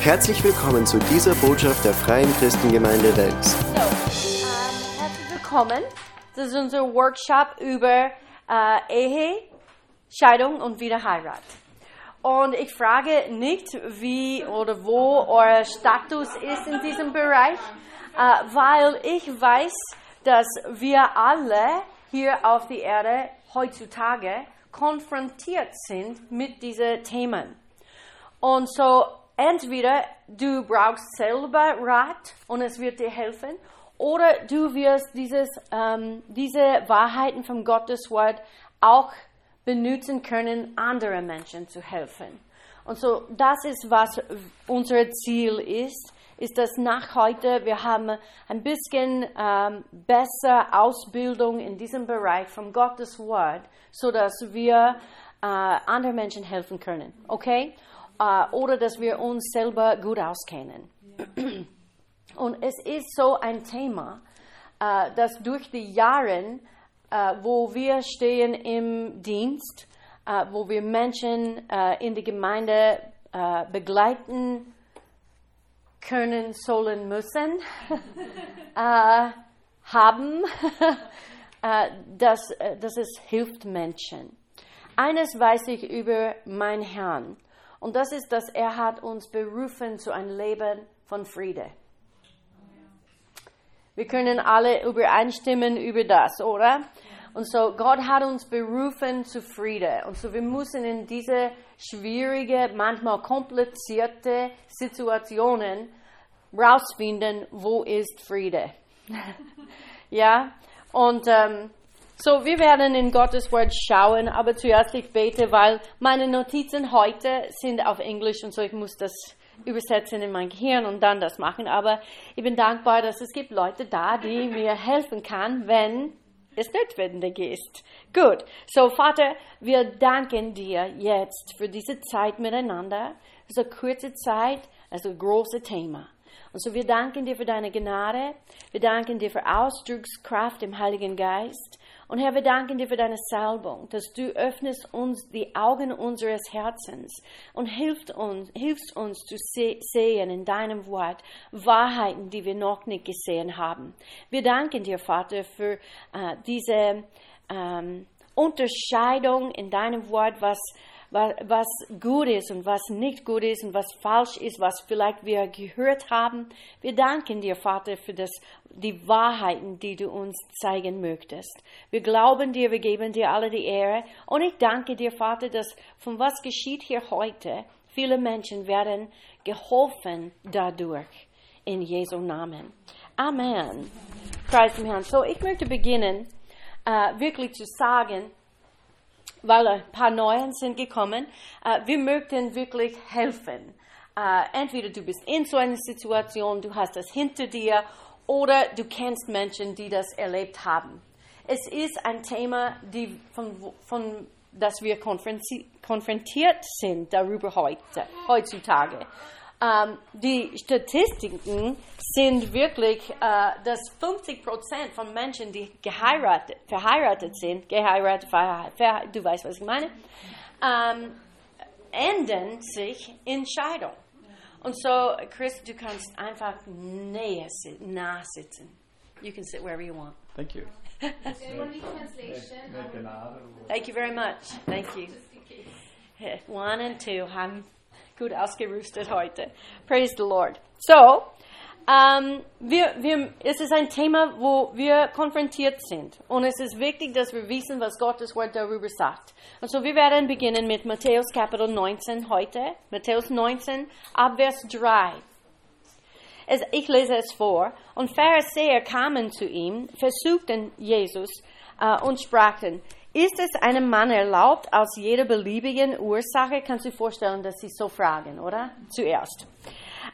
Herzlich willkommen zu dieser Botschaft der Freien Christengemeinde Wels. So, ähm, herzlich willkommen. Das ist unser Workshop über äh, Ehe, Scheidung und Wiederheirat. Und ich frage nicht, wie oder wo euer Status ist in diesem Bereich, äh, weil ich weiß, dass wir alle hier auf der Erde heutzutage konfrontiert sind mit diesen Themen. Und so entweder du brauchst selber Rat und es wird dir helfen, oder du wirst dieses, ähm, diese Wahrheiten vom Gottes Wort auch benutzen können, anderen Menschen zu helfen. Und so, das ist, was unser Ziel ist, ist, dass nach heute wir haben ein bisschen ähm, besser Ausbildung in diesem Bereich vom Gottes Wort, so dass wir äh, anderen Menschen helfen können, okay? Äh, oder dass wir uns selber gut auskennen. Und es ist so ein Thema, äh, das durch die Jahre, äh, wo wir stehen im Dienst, äh, wo wir Menschen äh, in die Gemeinde äh, begleiten können, sollen, müssen, haben, dass, dass es hilft Menschen. Eines weiß ich über meinen Herrn, und das ist, dass er hat uns berufen zu einem Leben von Friede. Wir können alle übereinstimmen über das, oder? Und so, Gott hat uns berufen zu Friede. Und so, wir müssen in diese schwierige, manchmal komplizierte Situationen rausfinden, wo ist Friede. ja? Und ähm, so, wir werden in Gottes Wort schauen, aber zuerst ich bete, weil meine Notizen heute sind auf Englisch und so, ich muss das übersetzen in mein Gehirn und dann das machen. Aber ich bin dankbar, dass es gibt Leute da, die mir helfen kann, wenn es notwendig ist. Gut, so Vater, wir danken dir jetzt für diese Zeit miteinander. So kurze Zeit, also große Thema. Und so wir danken dir für deine Gnade. Wir danken dir für Ausdruckskraft im Heiligen Geist. Und Herr, wir danken dir für deine Salbung, dass du öffnest uns die Augen unseres Herzens und hilfst uns, hilfst uns zu sehen in deinem Wort Wahrheiten, die wir noch nicht gesehen haben. Wir danken dir, Vater, für äh, diese ähm, Unterscheidung in deinem Wort, was was gut ist und was nicht gut ist und was falsch ist, was vielleicht wir gehört haben. Wir danken dir, Vater, für das, die Wahrheiten, die du uns zeigen möchtest. Wir glauben dir, wir geben dir alle die Ehre. Und ich danke dir, Vater, dass von was geschieht hier heute, viele Menschen werden geholfen dadurch. In Jesu Namen. Amen. Preis dem Herrn. So, ich möchte beginnen, uh, wirklich zu sagen, weil ein paar Neuen sind gekommen. Äh, wir möchten wirklich helfen. Äh, entweder du bist in so einer Situation, du hast das hinter dir, oder du kennst Menschen, die das erlebt haben. Es ist ein Thema, die von, von das wir konfrontiert sind darüber heute, heutzutage. Ähm, die Statistiken sind wirklich, äh, dass 50 Prozent von Menschen, die geheiratet, verheiratet sind, geheiratet, verheiratet, du weißt, was ich meine, ähm, enden sich in Scheidung. Und so, Chris, du kannst einfach näher nah sitzen. You can sit wherever you want. Thank you. Thank you very much. Thank you. One and two. I'm gut ausgerüstet heute. Praise the Lord. So, ähm, wir, wir, es ist ein Thema, wo wir konfrontiert sind. Und es ist wichtig, dass wir wissen, was Gottes Wort darüber sagt. Und so, wir werden beginnen mit Matthäus Kapitel 19 heute. Matthäus 19, Abvers 3. Es, ich lese es vor. Und Pharisäer kamen zu ihm, versuchten Jesus äh, und sprachen, ist es einem Mann erlaubt, aus jeder beliebigen Ursache, kannst du dir vorstellen, dass sie so fragen, oder? Zuerst.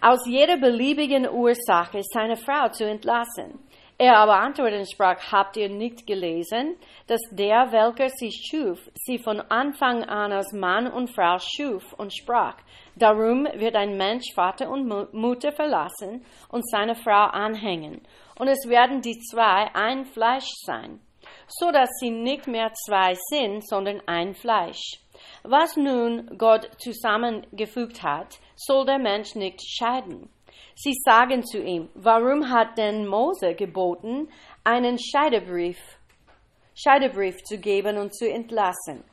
Aus jeder beliebigen Ursache seine Frau zu entlassen. Er aber antwortete und sprach, habt ihr nicht gelesen, dass der, welcher sie schuf, sie von Anfang an als Mann und Frau schuf und sprach, darum wird ein Mensch Vater und Mutter verlassen und seine Frau anhängen, und es werden die zwei ein Fleisch sein so dass sie nicht mehr zwei sind, sondern ein Fleisch. Was nun Gott zusammengefügt hat, soll der Mensch nicht scheiden. Sie sagen zu ihm, warum hat denn Mose geboten, einen Scheidebrief, Scheidebrief zu geben und zu entlassen?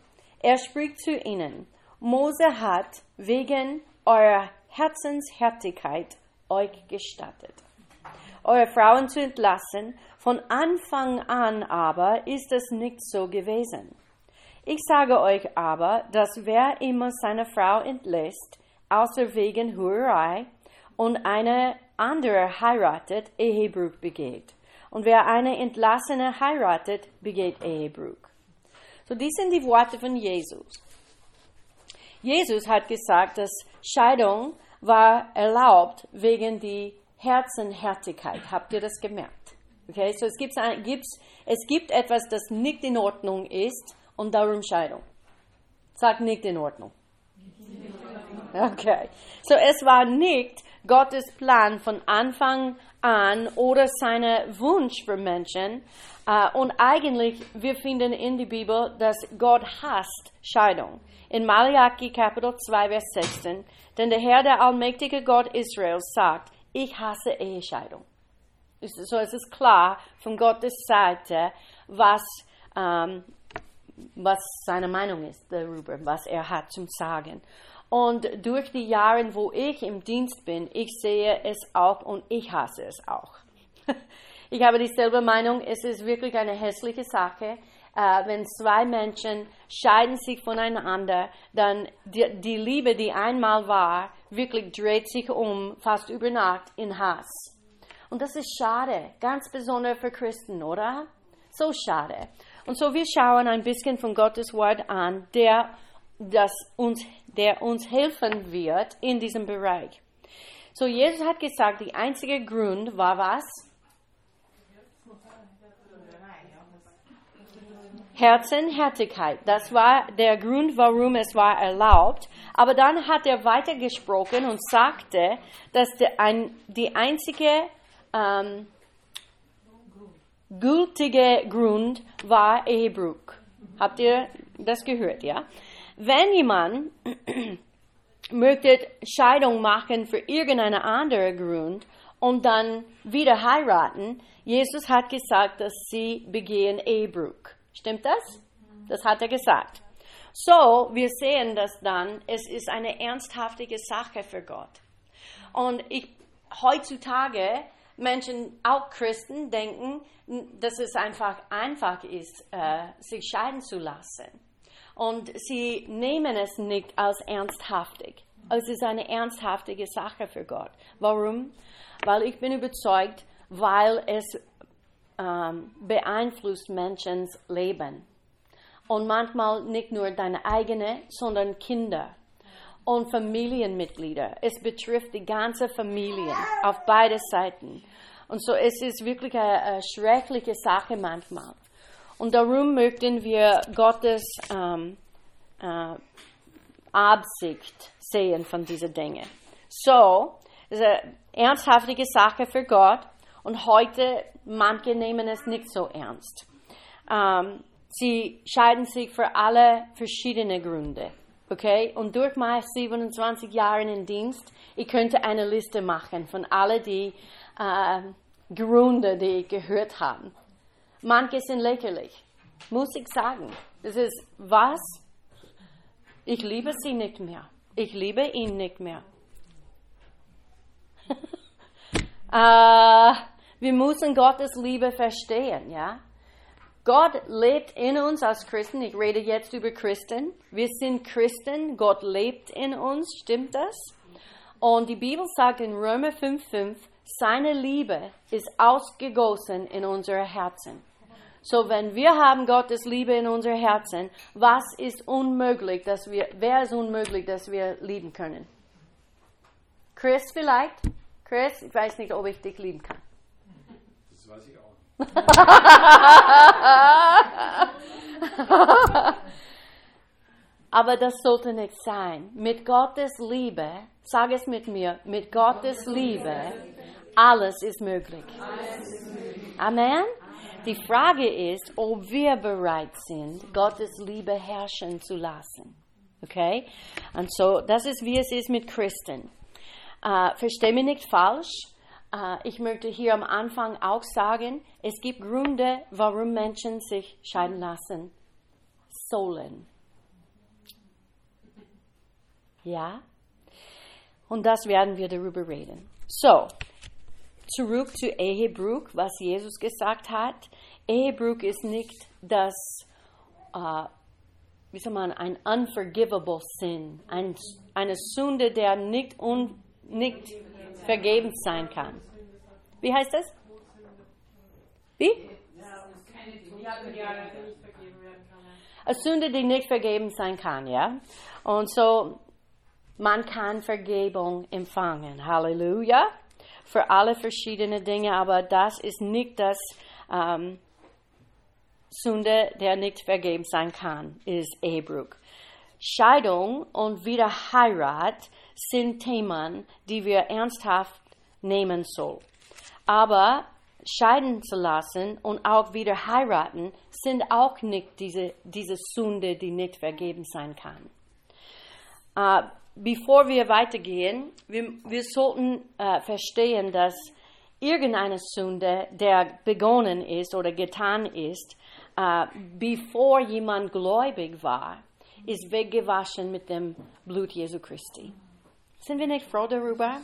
Er spricht zu ihnen, Mose hat wegen eurer Herzenshärtigkeit euch gestattet, eure Frauen zu entlassen, von Anfang an aber ist es nicht so gewesen. Ich sage euch aber, dass wer immer seine Frau entlässt, außer wegen Hurerei, und eine andere heiratet, Ehebruch begeht. Und wer eine Entlassene heiratet, begeht Ehebruch. So, dies sind die Worte von Jesus. Jesus hat gesagt, dass Scheidung war erlaubt wegen die Herzenhärtigkeit. Habt ihr das gemerkt? Okay, so es gibt, es gibt etwas, das nicht in Ordnung ist und darum Scheidung. Sagt nicht in Ordnung. Okay, so es war nicht Gottes Plan von Anfang an oder seine Wunsch für Menschen. Uh, und eigentlich, wir finden in der Bibel, dass Gott hasst Scheidung. In Malachi Kapitel 2, Vers 16. Denn der Herr, der allmächtige Gott Israels, sagt, ich hasse Ehescheidung. So es ist klar von Gottes Seite, was, ähm, was seine Meinung ist darüber, was er hat zum Sagen. Und durch die Jahre, wo ich im Dienst bin, ich sehe es auch und ich hasse es auch. Ich habe dieselbe Meinung, es ist wirklich eine hässliche Sache, äh, wenn zwei Menschen scheiden sich voneinander, dann die, die Liebe, die einmal war, wirklich dreht sich um, fast über Nacht in Hass. Und das ist schade, ganz besonders für Christen, oder? So schade. Und so wir schauen ein bisschen von Gottes Wort an, der das uns, der uns helfen wird in diesem Bereich. So, Jesus hat gesagt, der einzige Grund war was? Herzenhärtigkeit. Das war der Grund, warum es war erlaubt. Aber dann hat er weitergesprochen und sagte, dass die einzige ähm, gültige Grund war Ehebruch. Habt ihr das gehört, ja? Wenn jemand möchte Scheidung machen für irgendeinen anderen Grund und dann wieder heiraten, Jesus hat gesagt, dass sie begehen Ehebruch. Stimmt das? Das hat er gesagt. So, wir sehen das dann, es ist eine ernsthaftige Sache für Gott. Und ich, heutzutage, Menschen, auch Christen, denken, dass es einfach einfach ist, äh, sich scheiden zu lassen. Und sie nehmen es nicht als ernsthaftig. Es ist eine ernsthaftige Sache für Gott. Warum? Weil ich bin überzeugt, weil es ähm, beeinflusst Menschens Leben. Und manchmal nicht nur deine eigene, sondern Kinder und Familienmitglieder. Es betrifft die ganze Familie auf beide Seiten. Und so es ist wirklich eine, eine schreckliche Sache manchmal. Und darum möchten wir Gottes ähm, äh, Absicht sehen von diesen Dingen. So, es ist eine ernsthafte Sache für Gott und heute manche nehmen es nicht so ernst. Ähm, sie scheiden sich für alle verschiedene Gründe. Okay? Und durch meine 27 Jahre in Dienst, ich könnte eine Liste machen von allen die äh, Gründe, die ich gehört habe. Manche sind lächerlich, muss ich sagen. Das ist was? Ich liebe sie nicht mehr. Ich liebe ihn nicht mehr. äh, wir müssen Gottes Liebe verstehen, ja? Gott lebt in uns als Christen. Ich rede jetzt über Christen. Wir sind Christen. Gott lebt in uns. Stimmt das? Und die Bibel sagt in Römer 5,5, seine Liebe ist ausgegossen in unsere Herzen. So, wenn wir haben Gottes Liebe in unser Herzen, was ist unmöglich, dass wir, wer ist unmöglich, dass wir lieben können? Chris vielleicht? Chris, ich weiß nicht, ob ich dich lieben kann. Weiß ich auch. Aber das sollte nicht sein. Mit Gottes Liebe, sag es mit mir, mit Gottes Liebe, alles ist möglich. Amen. Die Frage ist, ob wir bereit sind, Gottes Liebe herrschen zu lassen. Okay? Und so, das ist, wie es ist mit Christen. Äh, versteh mich nicht falsch. Äh, ich möchte hier am Anfang auch sagen, es gibt Gründe, warum Menschen sich scheiden lassen sollen. Ja? Und das werden wir darüber reden. So, zurück zu Ehebruch, was Jesus gesagt hat. Ehebruch ist nicht das, äh, wie soll man, ein unforgivable sin, ein, eine Sünde, der nicht, un, nicht vergeben sein kann. Wie heißt das? Wie? Eine Sünde, die nicht vergeben sein kann, ja? Und so, man kann Vergebung empfangen. Halleluja. Für alle verschiedenen Dinge, aber das ist nicht das ähm, Sünde, der nicht vergeben sein kann, ist Ehebruch. Scheidung und Wiederheirat sind Themen, die wir ernsthaft nehmen sollen. Aber scheiden zu lassen und auch wieder heiraten sind auch nicht diese, diese Sünde, die nicht vergeben sein kann. Äh, bevor wir weitergehen, wir, wir sollten äh, verstehen, dass irgendeine Sünde, der begonnen ist oder getan ist, äh, bevor jemand gläubig war, ist weggewaschen mit dem Blut Jesu Christi. Sind wir nicht froh darüber?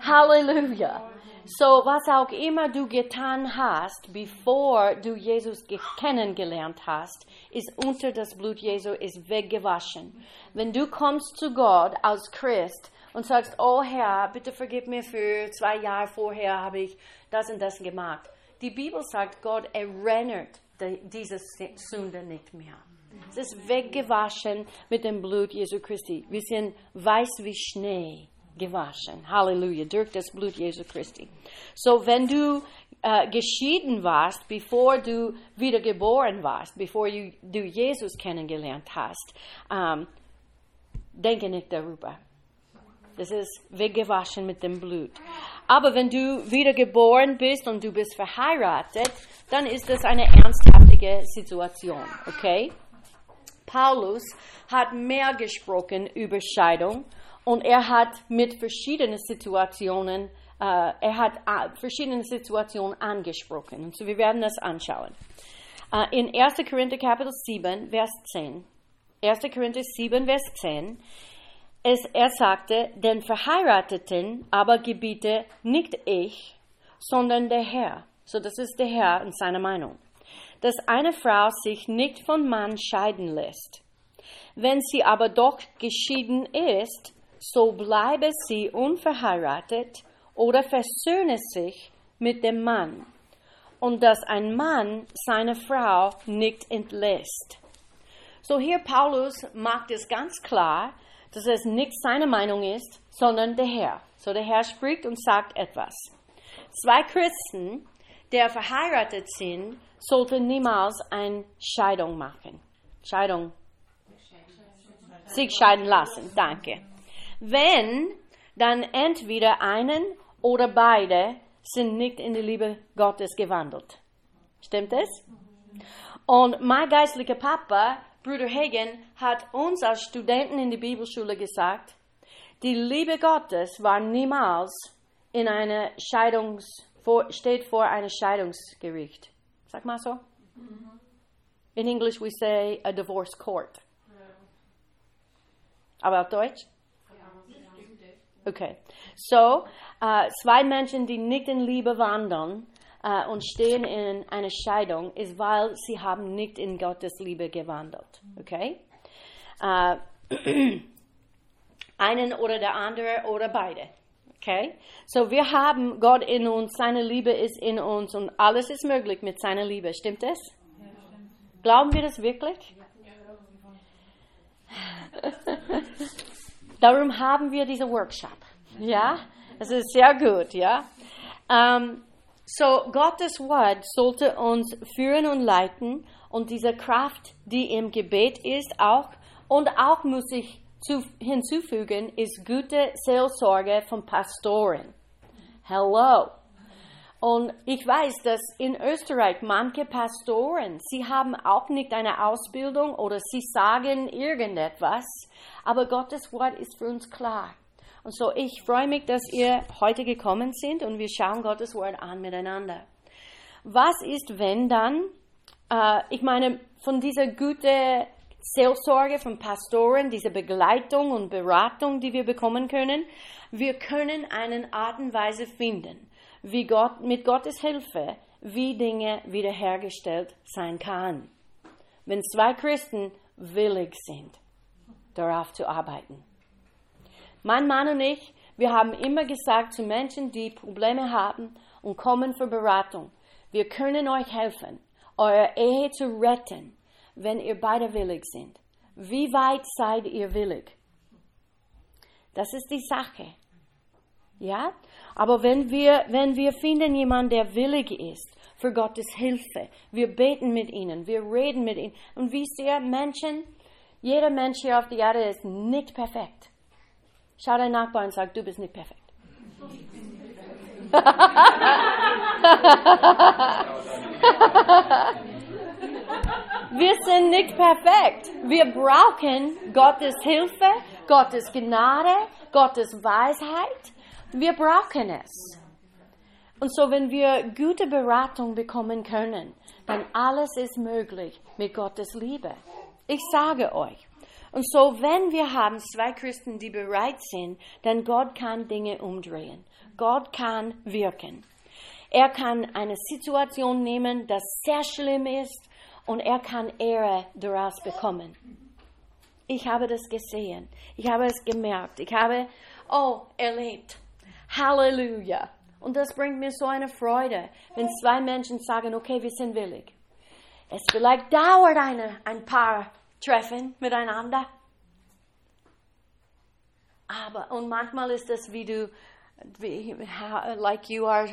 Halleluja. So, was auch immer du getan hast, bevor du Jesus kennengelernt hast, ist unter das Blut Jesu ist weggewaschen. Wenn du kommst zu Gott als Christ und sagst, oh Herr, bitte vergib mir für zwei Jahre vorher habe ich das und das gemacht. Die Bibel sagt, Gott erinnert diese Sünde nicht mehr. Es ist weggewaschen mit dem Blut Jesu Christi. Wir sind weiß wie Schnee gewaschen. Halleluja, durch das Blut Jesu Christi. So, wenn du äh, geschieden warst, bevor du wiedergeboren warst, bevor du, du Jesus kennengelernt hast, ähm, denke nicht darüber. Das ist weggewaschen mit dem Blut. Aber wenn du wiedergeboren bist und du bist verheiratet, dann ist das eine ernsthaftige Situation, okay? Paulus hat mehr gesprochen über Scheidung und er hat mit verschiedenen Situationen, äh, er hat äh, verschiedene Situationen angesprochen. Und so wir werden das anschauen. Äh, in 1. Korinther Kapitel 7, Vers 10. 1. Korinther 7, Vers 10. Es, er sagte, den Verheirateten aber gebiete nicht ich, sondern der Herr. So, das ist der Herr in seiner Meinung. Dass eine Frau sich nicht von Mann scheiden lässt. Wenn sie aber doch geschieden ist, so bleibe sie unverheiratet oder versöhne sich mit dem Mann und dass ein Mann seine Frau nicht entlässt. So hier Paulus macht es ganz klar, dass es nicht seine Meinung ist, sondern der Herr. So der Herr spricht und sagt etwas. Zwei Christen, der verheiratet sind, sollten niemals eine Scheidung machen. Scheidung. Sich scheiden lassen. Danke. Wenn, dann entweder einen oder beide sind nicht in die Liebe Gottes gewandelt. Stimmt es? Und mein geistlicher Papa, Bruder Hagen, hat uns als Studenten in der Bibelschule gesagt, die Liebe Gottes war niemals in einer Scheidungs, steht vor einem Scheidungsgericht. Sag mal so. In English we say a divorce court. Aber auf Deutsch? Okay. So, äh, zwei Menschen, die nicht in Liebe wandeln äh, und stehen in einer Scheidung, ist, weil sie haben nicht in Gottes Liebe gewandelt. Okay? Äh, einen oder der andere oder beide. Okay? So, wir haben Gott in uns, seine Liebe ist in uns und alles ist möglich mit seiner Liebe. Stimmt es? Ja. Glauben wir das wirklich? Ja. Darum haben wir diesen Workshop. Ja, es ist sehr gut, ja. Um, so, Gottes Wort sollte uns führen und leiten und diese Kraft, die im Gebet ist, auch und auch muss ich zu, hinzufügen, ist gute Seelsorge von Pastoren. Hello. Und ich weiß, dass in Österreich manche Pastoren, sie haben auch nicht eine Ausbildung oder sie sagen irgendetwas, aber Gottes Wort ist für uns klar. Und so, ich freue mich, dass ihr heute gekommen sind und wir schauen Gottes Wort an miteinander. Was ist, wenn dann, äh, ich meine, von dieser gute Seelsorge von Pastoren, diese Begleitung und Beratung, die wir bekommen können, wir können eine Art und Weise finden, wie Gott, mit Gottes Hilfe, wie Dinge wiederhergestellt sein kann. Wenn zwei Christen willig sind, darauf zu arbeiten. Mein Mann und ich, wir haben immer gesagt zu Menschen, die Probleme haben und kommen für Beratung, wir können euch helfen, eure Ehe zu retten, wenn ihr beide willig sind. Wie weit seid ihr willig? Das ist die Sache. Ja? Aber wenn wir, wenn wir finden jemanden, der willig ist für Gottes Hilfe, wir beten mit ihnen, wir reden mit ihnen. Und wisst ihr, Menschen, jeder Mensch hier auf der Erde ist nicht perfekt. Schau deinen Nachbarn und sag, du bist nicht perfekt. Wir sind nicht perfekt. Wir brauchen Gottes Hilfe, Gottes Gnade, Gottes Weisheit. Wir brauchen es. Und so, wenn wir gute Beratung bekommen können, dann alles ist möglich mit Gottes Liebe. Ich sage euch. Und so, wenn wir haben zwei Christen, die bereit sind, dann Gott kann Dinge umdrehen. Gott kann wirken. Er kann eine Situation nehmen, das sehr schlimm ist, und er kann Ehre daraus bekommen. Ich habe das gesehen. Ich habe es gemerkt. Ich habe, oh, erlebt. Halleluja. Und das bringt mir so eine Freude, wenn zwei Menschen sagen, okay, wir sind willig. Es vielleicht dauert eine, ein paar Treffen miteinander. Aber, und manchmal ist das wie du, wie, like you are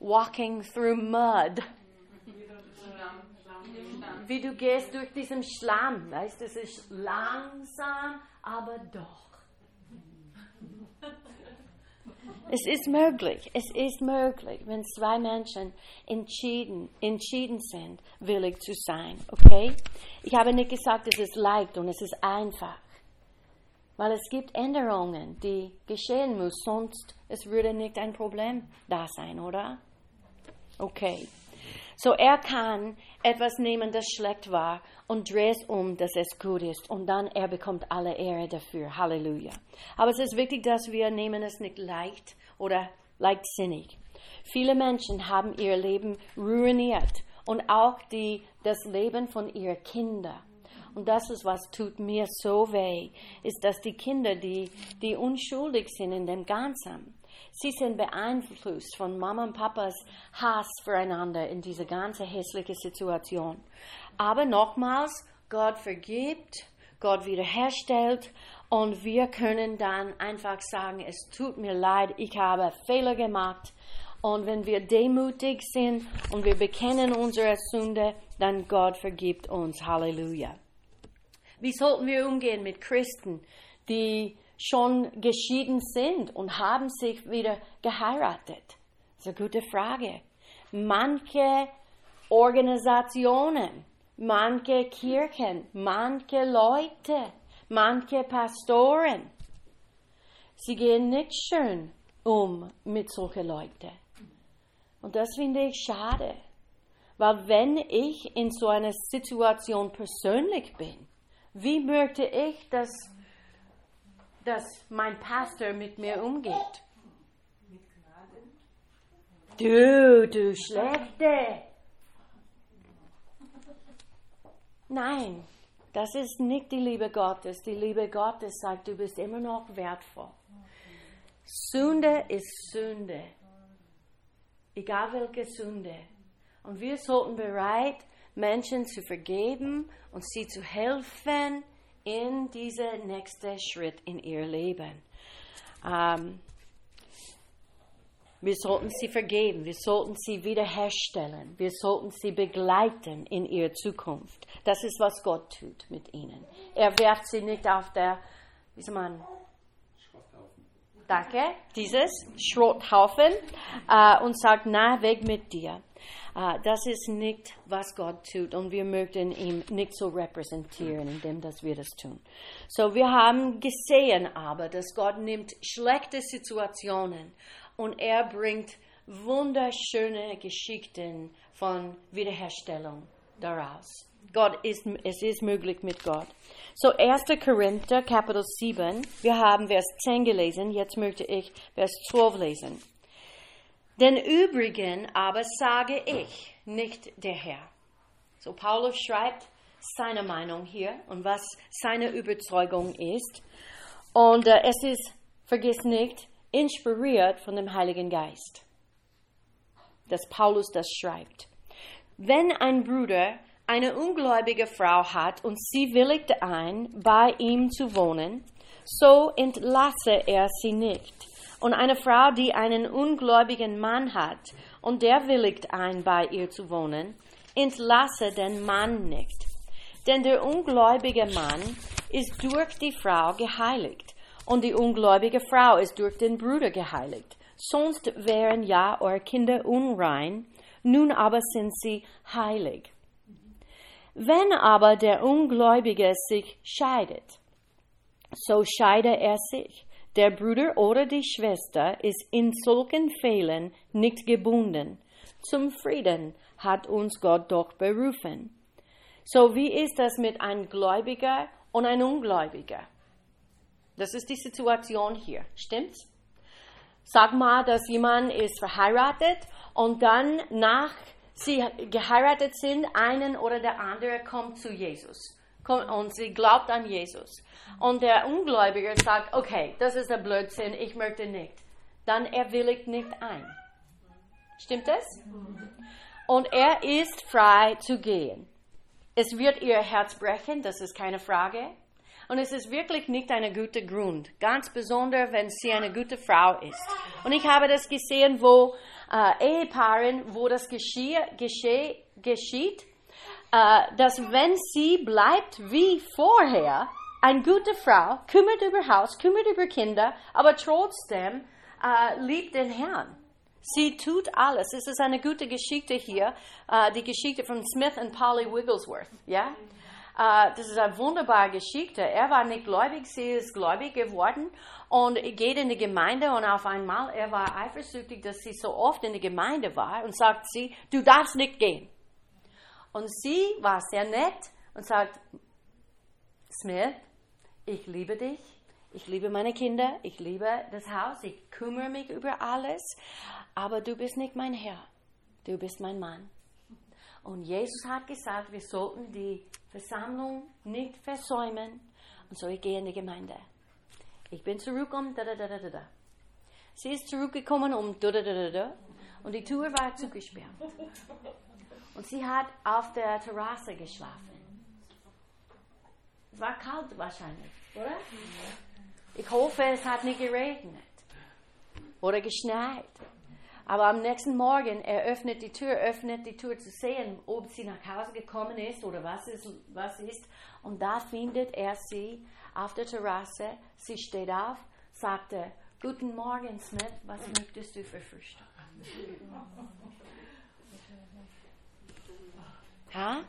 walking through mud wie du gehst durch diesen Schlamm. Weißt, es ist langsam, aber doch. Es ist möglich, es ist möglich, wenn zwei Menschen entschieden, entschieden sind, willig zu sein. Okay? Ich habe nicht gesagt, es ist leicht und es ist einfach. Weil es gibt Änderungen, die geschehen müssen, sonst es würde nicht ein Problem da sein, oder? Okay. So er kann etwas nehmen, das schlecht war und dreht es um, dass es gut ist. Und dann er bekommt alle Ehre dafür. Halleluja. Aber es ist wichtig, dass wir nehmen es nicht leicht oder leichtsinnig. Viele Menschen haben ihr Leben ruiniert und auch die, das Leben von ihren Kindern. Und das ist, was tut mir so weh, ist, dass die Kinder, die, die unschuldig sind in dem Ganzen, Sie sind beeinflusst von Mama und Papas Hass füreinander in diese ganze hässliche Situation. Aber nochmals, Gott vergibt, Gott wiederherstellt und wir können dann einfach sagen, es tut mir leid, ich habe Fehler gemacht. Und wenn wir demütig sind und wir bekennen unsere Sünde, dann Gott vergibt uns. Halleluja. Wie sollten wir umgehen mit Christen, die schon geschieden sind und haben sich wieder geheiratet? Das ist eine gute Frage. Manche Organisationen, manche Kirchen, manche Leute, manche Pastoren, sie gehen nicht schön um mit solchen Leuten. Und das finde ich schade. Weil wenn ich in so einer Situation persönlich bin, wie möchte ich, dass dass mein Pastor mit mir umgeht. Du, du Schlechte. Nein, das ist nicht die Liebe Gottes. Die Liebe Gottes sagt, du bist immer noch wertvoll. Sünde ist Sünde. Egal welche Sünde. Und wir sollten bereit, Menschen zu vergeben und sie zu helfen, in diesen nächsten Schritt in ihr Leben. Ähm, wir sollten sie vergeben, wir sollten sie wiederherstellen, wir sollten sie begleiten in ihrer Zukunft. Das ist, was Gott tut mit ihnen. Er werft sie nicht auf der, wie soll man, danke, dieses Schrotthaufen äh, und sagt, na, weg mit dir. Äh, das ist nicht, was Gott tut und wir möchten ihn nicht so repräsentieren, indem dass wir das tun. So, wir haben gesehen aber, dass Gott nimmt schlechte Situationen und er bringt wunderschöne Geschichten von Wiederherstellung daraus. Gott ist, es ist möglich mit Gott. So 1. Korinther, Kapitel 7, wir haben Vers 10 gelesen, jetzt möchte ich Vers 12 lesen. Den übrigen aber sage ich, nicht der Herr. So Paulus schreibt seine Meinung hier und was seine Überzeugung ist. Und äh, es ist, vergiss nicht, inspiriert von dem Heiligen Geist, dass Paulus das schreibt. Wenn ein Bruder eine ungläubige Frau hat und sie willigt ein, bei ihm zu wohnen, so entlasse er sie nicht. Und eine Frau, die einen ungläubigen Mann hat und der willigt ein, bei ihr zu wohnen, entlasse den Mann nicht. Denn der ungläubige Mann ist durch die Frau geheiligt und die ungläubige Frau ist durch den Bruder geheiligt. Sonst wären ja eure Kinder unrein, nun aber sind sie heilig. Wenn aber der Ungläubige sich scheidet, so scheide er sich. Der Bruder oder die Schwester ist in solchen Fällen nicht gebunden. Zum Frieden hat uns Gott doch berufen. So wie ist das mit einem Gläubiger und einem Ungläubiger? Das ist die Situation hier, stimmt's? Sag mal, dass jemand ist verheiratet und dann nach sie geheiratet sind, einen oder der andere kommt zu Jesus und sie glaubt an Jesus. Und der Ungläubige sagt, okay, das ist ein Blödsinn, ich möchte nicht. Dann er willigt nicht ein. Stimmt das? Und er ist frei zu gehen. Es wird ihr Herz brechen, das ist keine Frage. Und es ist wirklich nicht ein guter Grund, ganz besonders wenn sie eine gute Frau ist. Und ich habe das gesehen, wo äh, Ehepaaren, wo das geschieht, geschieht äh, dass wenn sie bleibt wie vorher, eine gute Frau, kümmert über Haus, kümmert über Kinder, aber trotzdem äh, liebt den Herrn. Sie tut alles. Es ist eine gute Geschichte hier, äh, die Geschichte von Smith und Polly Wigglesworth. Ja? Äh, das ist eine wunderbare Geschichte. Er war nicht gläubig, sie ist gläubig geworden und geht in die Gemeinde und auf einmal, er war eifersüchtig, dass sie so oft in der Gemeinde war und sagt sie, du darfst nicht gehen. Und sie war sehr nett und sagt, Smith, ich liebe dich, ich liebe meine Kinder, ich liebe das Haus, ich kümmere mich über alles, aber du bist nicht mein Herr, du bist mein Mann. Und Jesus hat gesagt, wir sollten die Versammlung nicht versäumen. Und so ich gehe in die Gemeinde. Ich bin zurückgekommen, da, da, da, da, da. Sie ist zurückgekommen um da, da, da, da, da. Und die Tür war zugesperrt. Und sie hat auf der Terrasse geschlafen. Es war kalt wahrscheinlich, oder? Ich hoffe, es hat nicht geregnet oder geschneit. Aber am nächsten Morgen er die Tür, öffnet die Tür zu sehen, ob sie nach Hause gekommen ist oder was ist, was ist. Und da findet er sie auf der Terrasse. Sie steht auf, sagte, Guten Morgen, Smith, was möchtest du für Frühstück? Ha?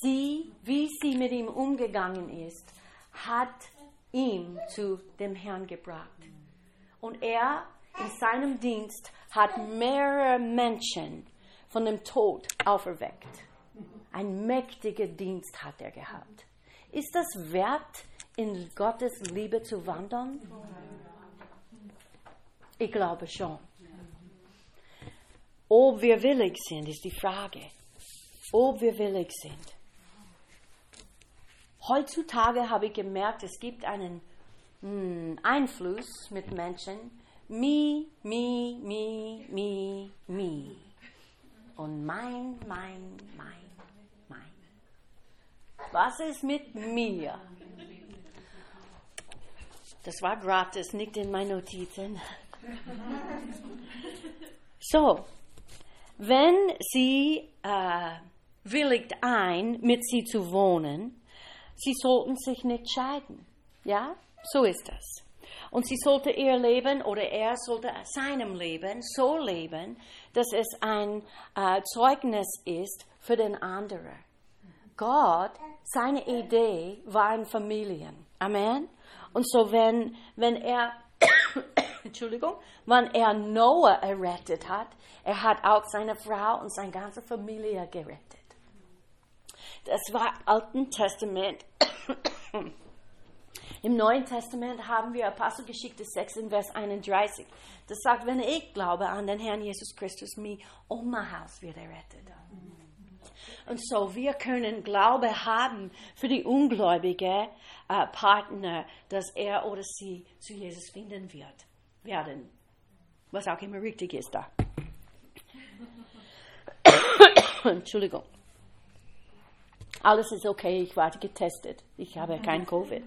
Sie, wie sie mit ihm umgegangen ist, hat ihn zu dem Herrn gebracht. Und er in seinem Dienst hat mehrere Menschen von dem Tod auferweckt. Ein mächtiger Dienst hat er gehabt. Ist das wert, in Gottes Liebe zu wandern? Ich glaube schon. Ob wir willig sind, ist die Frage ob wir willig sind. Heutzutage habe ich gemerkt, es gibt einen mh, hm, Einfluss mit Menschen. Me, me, me, me, me. Und mein, mein, mein, mein. Was ist mit mir? Das war gratis, nicht in meinen Notizen. So, wenn Sie äh, willigt ein, mit sie zu wohnen. Sie sollten sich nicht scheiden. Ja, so ist das. Und sie sollte ihr Leben oder er sollte seinem Leben so leben, dass es ein äh, Zeugnis ist für den anderen. Gott, seine Idee war in Familien. Amen. Und so wenn, wenn er, Entschuldigung, wenn er Noah errettet hat, er hat auch seine Frau und seine ganze Familie gerettet. Das war Alten Testament. Im Neuen Testament haben wir Apostelgeschichte 6 in Vers 31. Das sagt, wenn ich glaube an den Herrn Jesus Christus, mir und mein Haus wird errettet. Und so, wir können Glaube haben für die ungläubige äh, Partner, dass er oder sie zu Jesus finden wird, werden. Was auch immer richtig ist da. Entschuldigung. Alles ist okay, ich werde getestet. Ich habe kein Covid.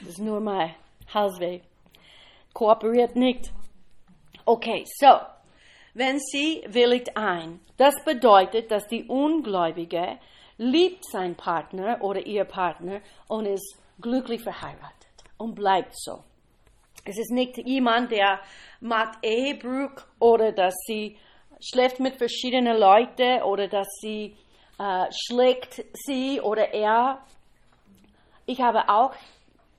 Das ist nur mein Halsweh. Kooperiert nicht. Okay, so. Wenn sie willigt ein, das bedeutet, dass die Ungläubige liebt seinen Partner oder ihr Partner und ist glücklich verheiratet und bleibt so. Es ist nicht jemand, der macht Ehebruch oder dass sie schläft mit verschiedenen Leuten oder dass sie äh, schlägt sie oder er. Ich habe auch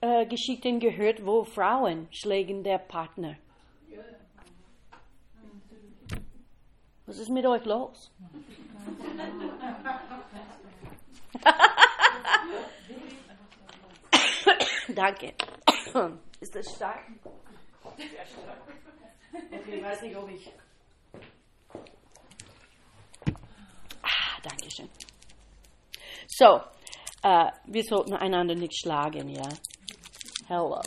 äh, Geschichten gehört, wo Frauen schlägen der Partner. Was ist mit euch los? Danke. Ist das stark? Okay, ich weiß nicht, ob ich. Dankeschön. So, äh, wir sollten einander nicht schlagen, ja? Hello.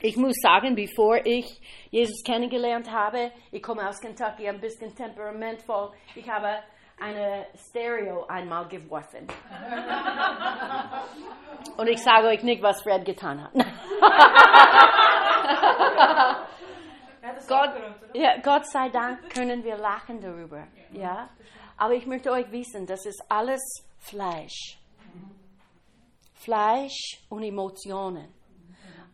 Ich muss sagen, bevor ich Jesus kennengelernt habe, ich komme aus Kentucky, ein bisschen temperamentvoll. Ich habe eine Stereo einmal geworfen. Und ich sage euch nicht, was Fred getan hat. Gott, ja, Gott sei Dank können wir lachen darüber. Ja? Aber ich möchte euch wissen, das ist alles Fleisch. Fleisch und Emotionen.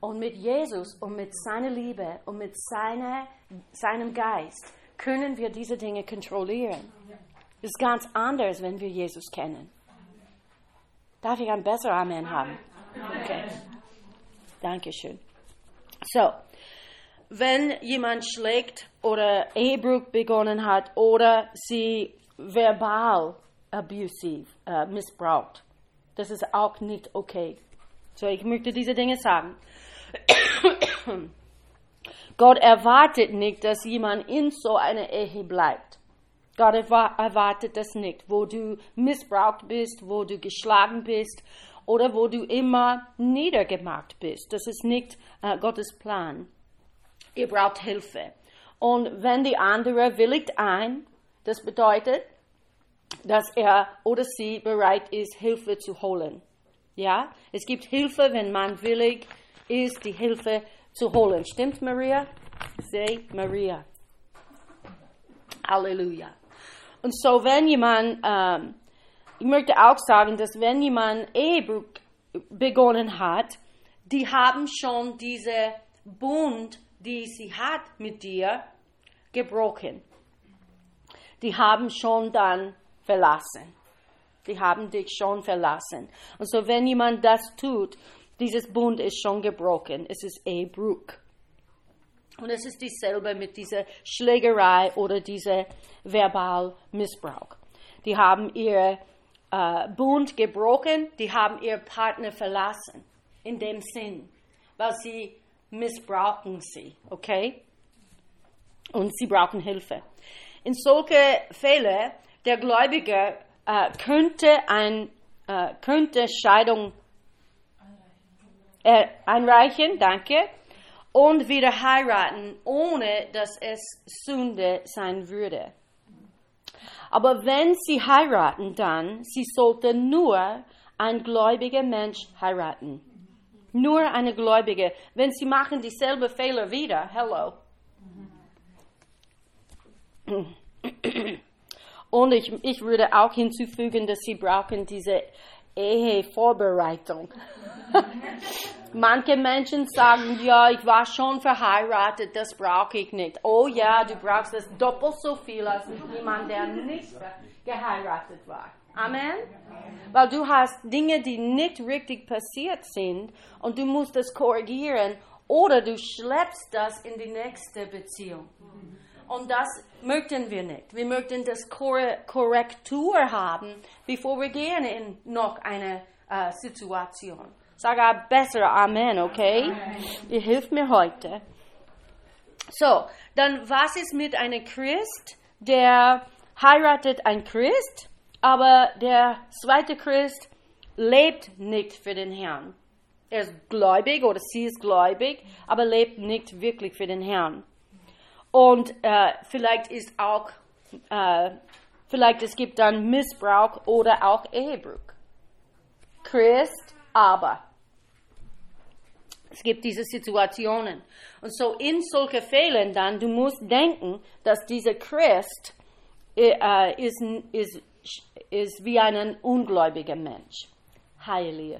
Und mit Jesus und mit seiner Liebe und mit seiner, seinem Geist können wir diese Dinge kontrollieren. Das ist ganz anders, wenn wir Jesus kennen. Darf ich ein besseres Amen haben? Okay. Dankeschön. So, wenn jemand schlägt oder Ehebruch begonnen hat oder sie verbal abusiv äh, missbraucht, das ist auch nicht okay. So, ich möchte diese Dinge sagen. Gott erwartet nicht, dass jemand in so einer Ehe bleibt. Gott erwartet das nicht, wo du missbraucht bist, wo du geschlagen bist oder wo du immer niedergemacht bist. Das ist nicht äh, Gottes Plan. Ihr braucht Hilfe. Und wenn die andere willigt ein, das bedeutet, dass er oder sie bereit ist, Hilfe zu holen. Ja, es gibt Hilfe, wenn man willig ist, die Hilfe zu holen. Stimmt, Maria? Say Maria. Halleluja. Und so, wenn jemand, ähm, ich möchte auch sagen, dass wenn jemand Ehebruch begonnen hat, die haben schon diese Bund, die sie hat mit dir, gebrochen. Die haben schon dann verlassen. Die haben dich schon verlassen. Und so, wenn jemand das tut, dieses Bund ist schon gebrochen. Es ist Ehebruch. Und es ist dieselbe mit dieser Schlägerei oder dieser Verbalmissbrauch. Die haben ihr äh, Bund gebrochen, die haben ihr Partner verlassen. In dem Sinn, weil sie missbrauchen sie, okay? Und sie brauchen Hilfe. In solchen Fällen, der Gläubige äh, könnte, ein, äh, könnte Scheidung äh, einreichen, danke, und wieder heiraten, ohne dass es Sünde sein würde. Aber wenn sie heiraten, dann, sie sollten nur ein gläubiger Mensch heiraten. Nur eine Gläubige. Wenn sie machen dieselbe Fehler wieder, hello. Und ich, ich würde auch hinzufügen, dass sie brauchen diese Ehevorbereitung. Manche Menschen sagen, ja, ich war schon verheiratet, das brauche ich nicht. Oh ja, du brauchst es doppelt so viel als jemand, der nicht geheiratet war. Amen? Weil du hast Dinge, die nicht richtig passiert sind und du musst es korrigieren oder du schleppst das in die nächste Beziehung. Und das möchten wir nicht. Wir möchten das Korrektur haben, bevor wir gehen in noch eine äh, Situation. Sag besser Amen, okay? Amen. Ihr hilft mir heute. So, dann was ist mit einem Christ, der heiratet ein Christ, aber der zweite Christ lebt nicht für den Herrn. Er ist gläubig oder sie ist gläubig, aber lebt nicht wirklich für den Herrn. Und äh, vielleicht ist auch, äh, vielleicht es gibt dann Missbrauch oder auch Ehebruch. Christ, aber. Es gibt diese Situationen. Und so in solchen Fällen dann, du musst denken, dass dieser Christ äh, ist, ist, ist wie ein ungläubiger Mensch. Heilig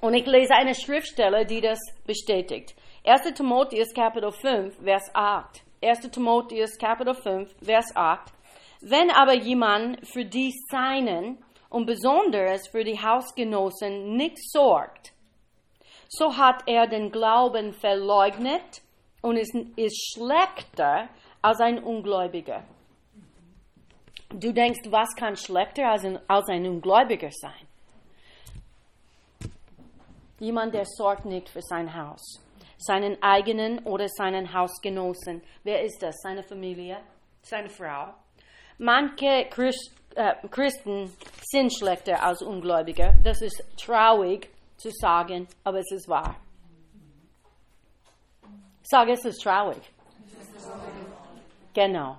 Und ich lese eine Schriftstelle, die das bestätigt. 1. Timotheus Kapitel 5, Vers 8. 1. Timotheus Kapitel 5, Vers 8. Wenn aber jemand für die Seinen und besonders für die Hausgenossen nicht sorgt, so hat er den Glauben verleugnet und ist, ist schlechter als ein Ungläubiger. Du denkst, was kann schlechter als ein, als ein Ungläubiger sein? Jemand, der sorgt nicht für sein Haus, seinen eigenen oder seinen Hausgenossen. Wer ist das? Seine Familie, seine Frau. Manche Christ, äh, Christen sind schlechter als Ungläubige. Das ist traurig zu sagen, aber es ist wahr. Sag, es ist traurig. Genau.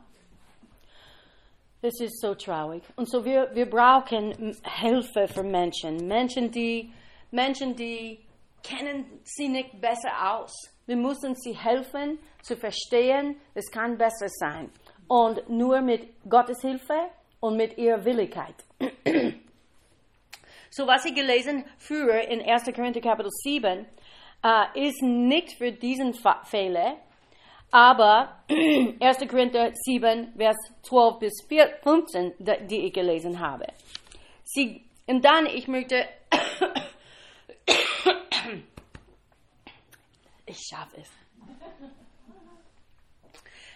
Es ist so traurig. Und so wir, wir brauchen Hilfe für Menschen. Menschen, die, Menschen, die kennen sie nicht besser aus. Wir müssen sie helfen zu verstehen, es kann besser sein. Und nur mit Gottes Hilfe und mit ihrer Willigkeit. So was ich gelesen früher in 1. Korinther Kapitel 7 äh, ist nicht für diesen Fälle, aber 1. Korinther 7, Vers 12 bis 15, die ich gelesen habe. Sie, und dann, ich möchte, ich schaffe es.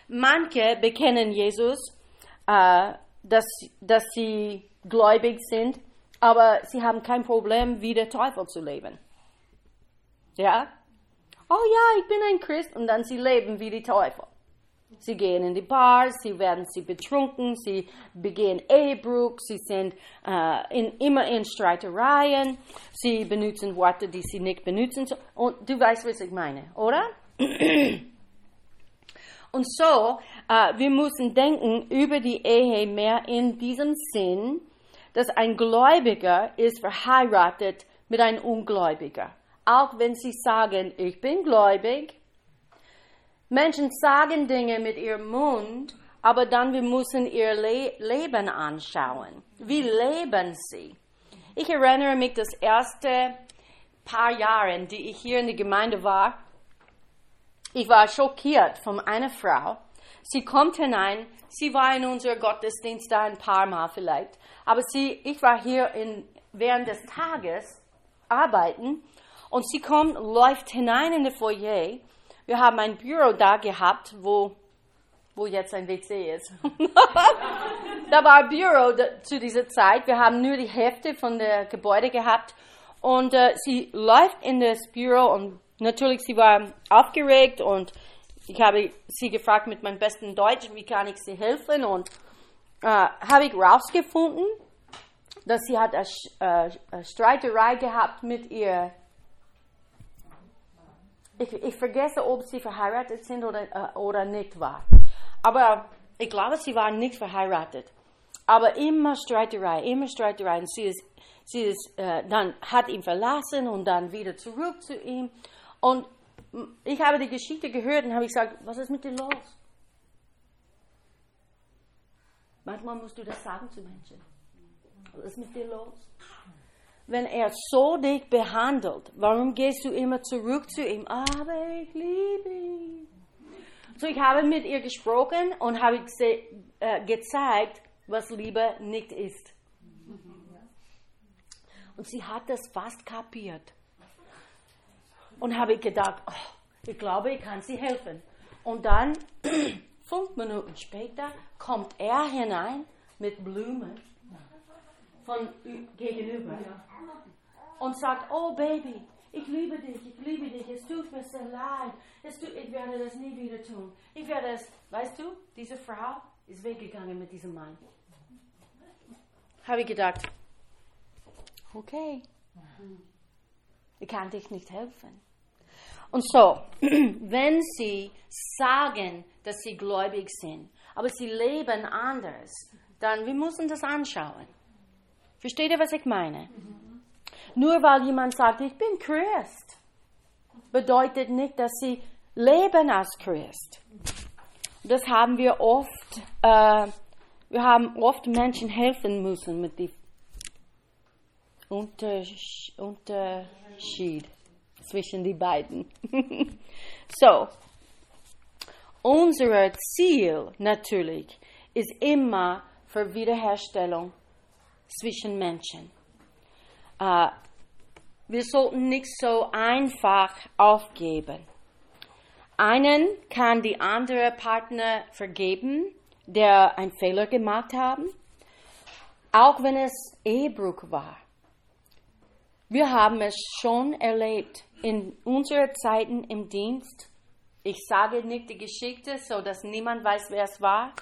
Manche bekennen Jesus, äh, dass, dass sie gläubig sind, aber sie haben kein Problem, wie der Teufel zu leben. Ja? Oh ja, ich bin ein Christ und dann sie leben wie die Teufel. Sie gehen in die Bars, sie werden sie betrunken, sie begehen Ehebruch, sie sind äh, in, immer in Streitereien, sie benutzen Worte, die sie nicht benutzen. Und du weißt, was ich meine, oder? Und so, äh, wir müssen denken über die Ehe mehr in diesem Sinn, dass ein Gläubiger ist verheiratet mit einem Ungläubiger. Auch wenn sie sagen, ich bin gläubig. Menschen sagen Dinge mit ihrem Mund, aber dann wir müssen ihr Le Leben anschauen. Wie leben sie? Ich erinnere mich das erste paar Jahre, die ich hier in der Gemeinde war. Ich war schockiert von einer Frau. Sie kommt hinein, sie war in unser Gottesdienst da ein paar Mal vielleicht. Aber sie, ich war hier in, während des Tages arbeiten und sie kommt, läuft hinein in das Foyer. Wir haben ein Büro da gehabt, wo, wo jetzt ein WC ist. da war ein Büro da, zu dieser Zeit. Wir haben nur die Hälfte von der Gebäude gehabt. Und äh, sie läuft in das Büro und natürlich, sie war aufgeregt und ich habe sie gefragt mit meinem besten Deutsch, wie kann ich sie helfen und äh, habe ich rausgefunden, dass sie hat eine, äh, eine Streiterei gehabt mit ihr. Ich, ich vergesse, ob sie verheiratet sind oder, äh, oder nicht war. Aber ich glaube, sie waren nicht verheiratet. Aber immer Streiterei, immer Streiterei. Und sie ist, sie ist, äh, dann hat ihn verlassen und dann wieder zurück zu ihm. Und ich habe die Geschichte gehört und habe gesagt, was ist mit dir los? Manchmal musst du das sagen zu Menschen. Was ist mit dir los? Wenn er so dich behandelt, warum gehst du immer zurück zu ihm? Aber ich liebe ihn. So, ich habe mit ihr gesprochen und habe äh, gezeigt, was Liebe nicht ist. Und sie hat das fast kapiert. Und habe gedacht, oh, ich glaube, ich kann sie helfen. Und dann, fünf Minuten später, kommt er hinein mit Blumen von gegenüber und sagt, oh Baby, ich liebe dich, ich liebe dich, es tut mir so leid, es tut, ich werde das nie wieder tun. Ich werde es, weißt du, diese Frau ist weggegangen mit diesem Mann. Habe ich gedacht, okay, ich kann dich nicht helfen. Und so, wenn sie sagen, dass sie gläubig sind, aber sie leben anders, dann wir müssen das anschauen. Versteht ihr, was ich meine? Nur weil jemand sagt, ich bin Christ, bedeutet nicht, dass sie leben als Christ. Das haben wir oft, äh, wir haben oft Menschen helfen müssen mit dem Unterschied zwischen die beiden. so, unser Ziel natürlich ist immer für Wiederherstellung zwischen Menschen. Uh, wir sollten nicht so einfach aufgeben. Einen kann die andere Partner vergeben, der einen Fehler gemacht haben, auch wenn es Ehebruch war. Wir haben es schon erlebt in unseren Zeiten im Dienst. Ich sage nicht die Geschichte, so dass niemand weiß, wer es war,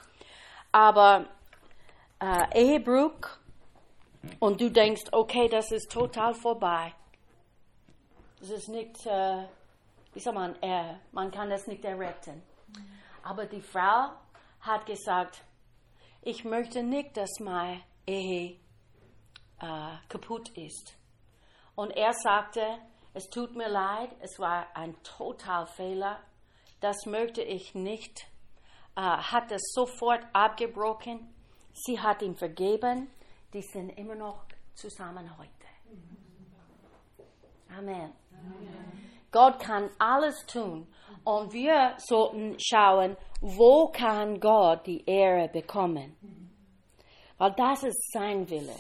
aber äh, Ehebruch und du denkst, okay, das ist total vorbei. Das ist nicht, äh, wie soll man, äh, man kann das nicht erretten. Aber die Frau hat gesagt, ich möchte nicht, dass meine Ehe äh, kaputt ist. Und er sagte, es tut mir leid, es war ein Totalfehler, das möchte ich nicht. Äh, hat es sofort abgebrochen. Sie hat ihm vergeben die sind immer noch zusammen heute. Amen. Amen. Gott kann alles tun. Und wir sollten schauen, wo kann Gott die Ehre bekommen? Weil das ist sein Wille.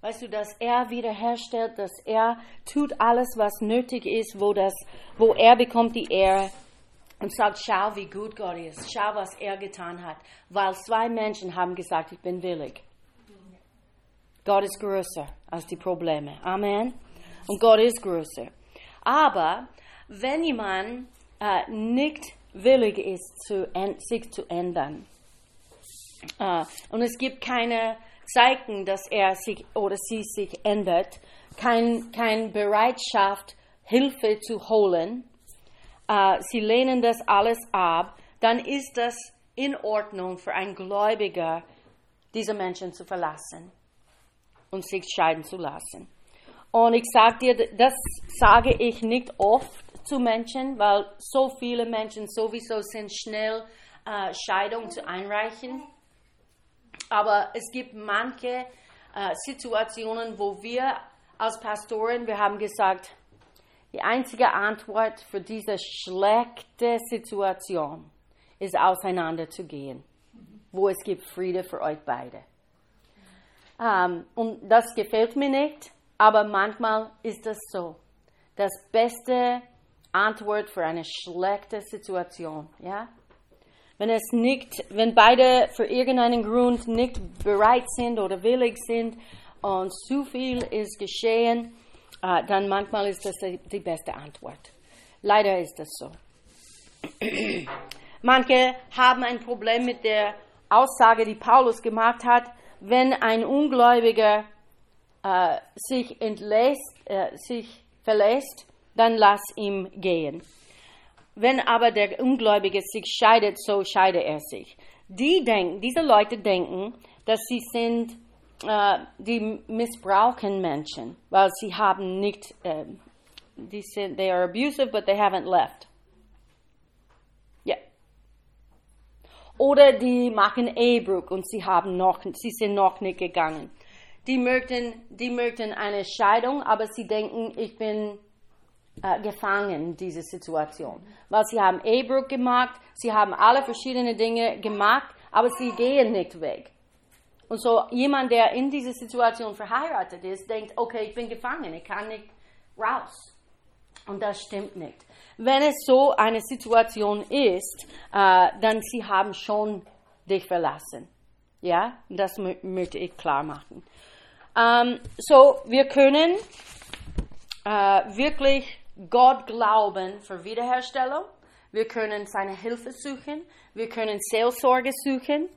Weißt du, dass er wiederherstellt, dass er tut alles, was nötig ist, wo, das, wo er bekommt die Ehre und sagt, schau, wie gut Gott ist, schau, was er getan hat. Weil zwei Menschen haben gesagt, ich bin willig. Gott ist größer als die Probleme. Amen. Und Gott ist größer. Aber wenn jemand äh, nicht willig ist, zu, sich zu ändern, äh, und es gibt keine Zeichen, dass er sich oder sie sich ändert, keine kein Bereitschaft, Hilfe zu holen, äh, sie lehnen das alles ab, dann ist das in Ordnung für einen Gläubiger, diese Menschen zu verlassen und sich scheiden zu lassen. Und ich sage dir, das sage ich nicht oft zu Menschen, weil so viele Menschen sowieso sind schnell äh, Scheidung zu einreichen. Aber es gibt manche äh, Situationen, wo wir als Pastoren, wir haben gesagt, die einzige Antwort für diese schlechte Situation ist auseinanderzugehen, wo es gibt Friede für euch beide. Ähm, und das gefällt mir nicht, aber manchmal ist das so. Das beste Antwort für eine schlechte Situation, ja? Wenn es nicht, wenn beide für irgendeinen Grund nicht bereit sind oder willig sind und zu viel ist geschehen, äh, dann manchmal ist das die, die beste Antwort. Leider ist das so. Manche haben ein Problem mit der Aussage, die Paulus gemacht hat, wenn ein Ungläubiger äh, sich entlässt, äh, sich verlässt, dann lass ihm gehen. Wenn aber der Ungläubige sich scheidet, so scheide er sich. Die denken, diese Leute denken, dass sie sind, äh, die missbrauchen Menschen, weil sie haben nicht, äh, die sind, they are abusive, but they haven't left. Oder die machen Ehebruch und sie, haben noch, sie sind noch nicht gegangen. die möchten, die möchten eine Scheidung, aber sie denken, ich bin äh, gefangen in dieser Situation. Weil sie haben Ehebruch gemacht, sie haben alle verschiedene Dinge gemacht, aber sie gehen nicht weg. Und so jemand, der in dieser Situation verheiratet ist, denkt, okay, ich bin gefangen, ich kann nicht raus. Und das stimmt nicht. Wenn es so eine Situation ist, äh, dann sie haben schon dich verlassen. Ja, das mö möchte ich klar machen. Ähm, so, wir können äh, wirklich Gott glauben für Wiederherstellung. Wir können seine Hilfe suchen. Wir können Seelsorge suchen.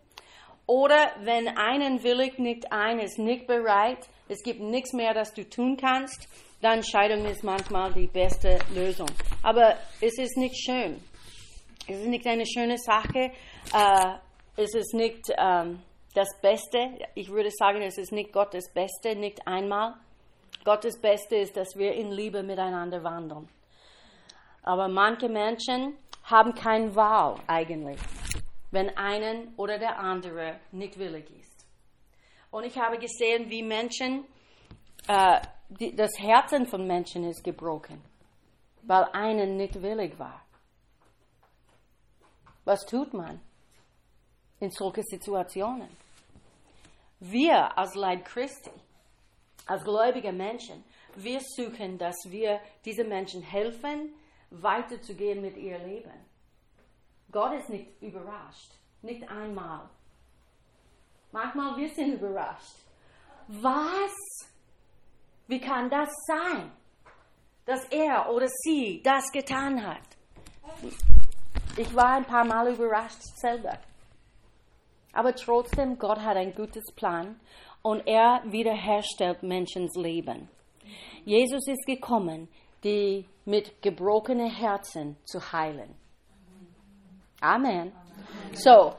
Oder wenn einen willig nicht ein ist, nicht bereit, es gibt nichts mehr, das du tun kannst, dann Scheidung ist manchmal die beste Lösung. Aber es ist nicht schön. Es ist nicht eine schöne Sache. Äh, es ist nicht ähm, das Beste. Ich würde sagen, es ist nicht Gottes Beste, nicht einmal. Gottes Beste ist, dass wir in Liebe miteinander wandeln. Aber manche Menschen haben keine Wahl eigentlich, wenn einen oder der andere nicht willig ist. Und ich habe gesehen, wie Menschen, äh, die, das Herzen von Menschen ist gebrochen, weil einen nicht willig war. Was tut man in solchen Situationen? Wir als Leib Christi als gläubige Menschen, wir suchen, dass wir diesen Menschen helfen, weiterzugehen mit ihr Leben. Gott ist nicht überrascht, nicht einmal. Manchmal wir sind überrascht. Was? Wie kann das sein, dass er oder sie das getan hat? Ich war ein paar Mal überrascht selber. Aber trotzdem, Gott hat ein gutes Plan und er wiederherstellt Menschens Leben. Jesus ist gekommen, die mit gebrochenen Herzen zu heilen. Amen. So,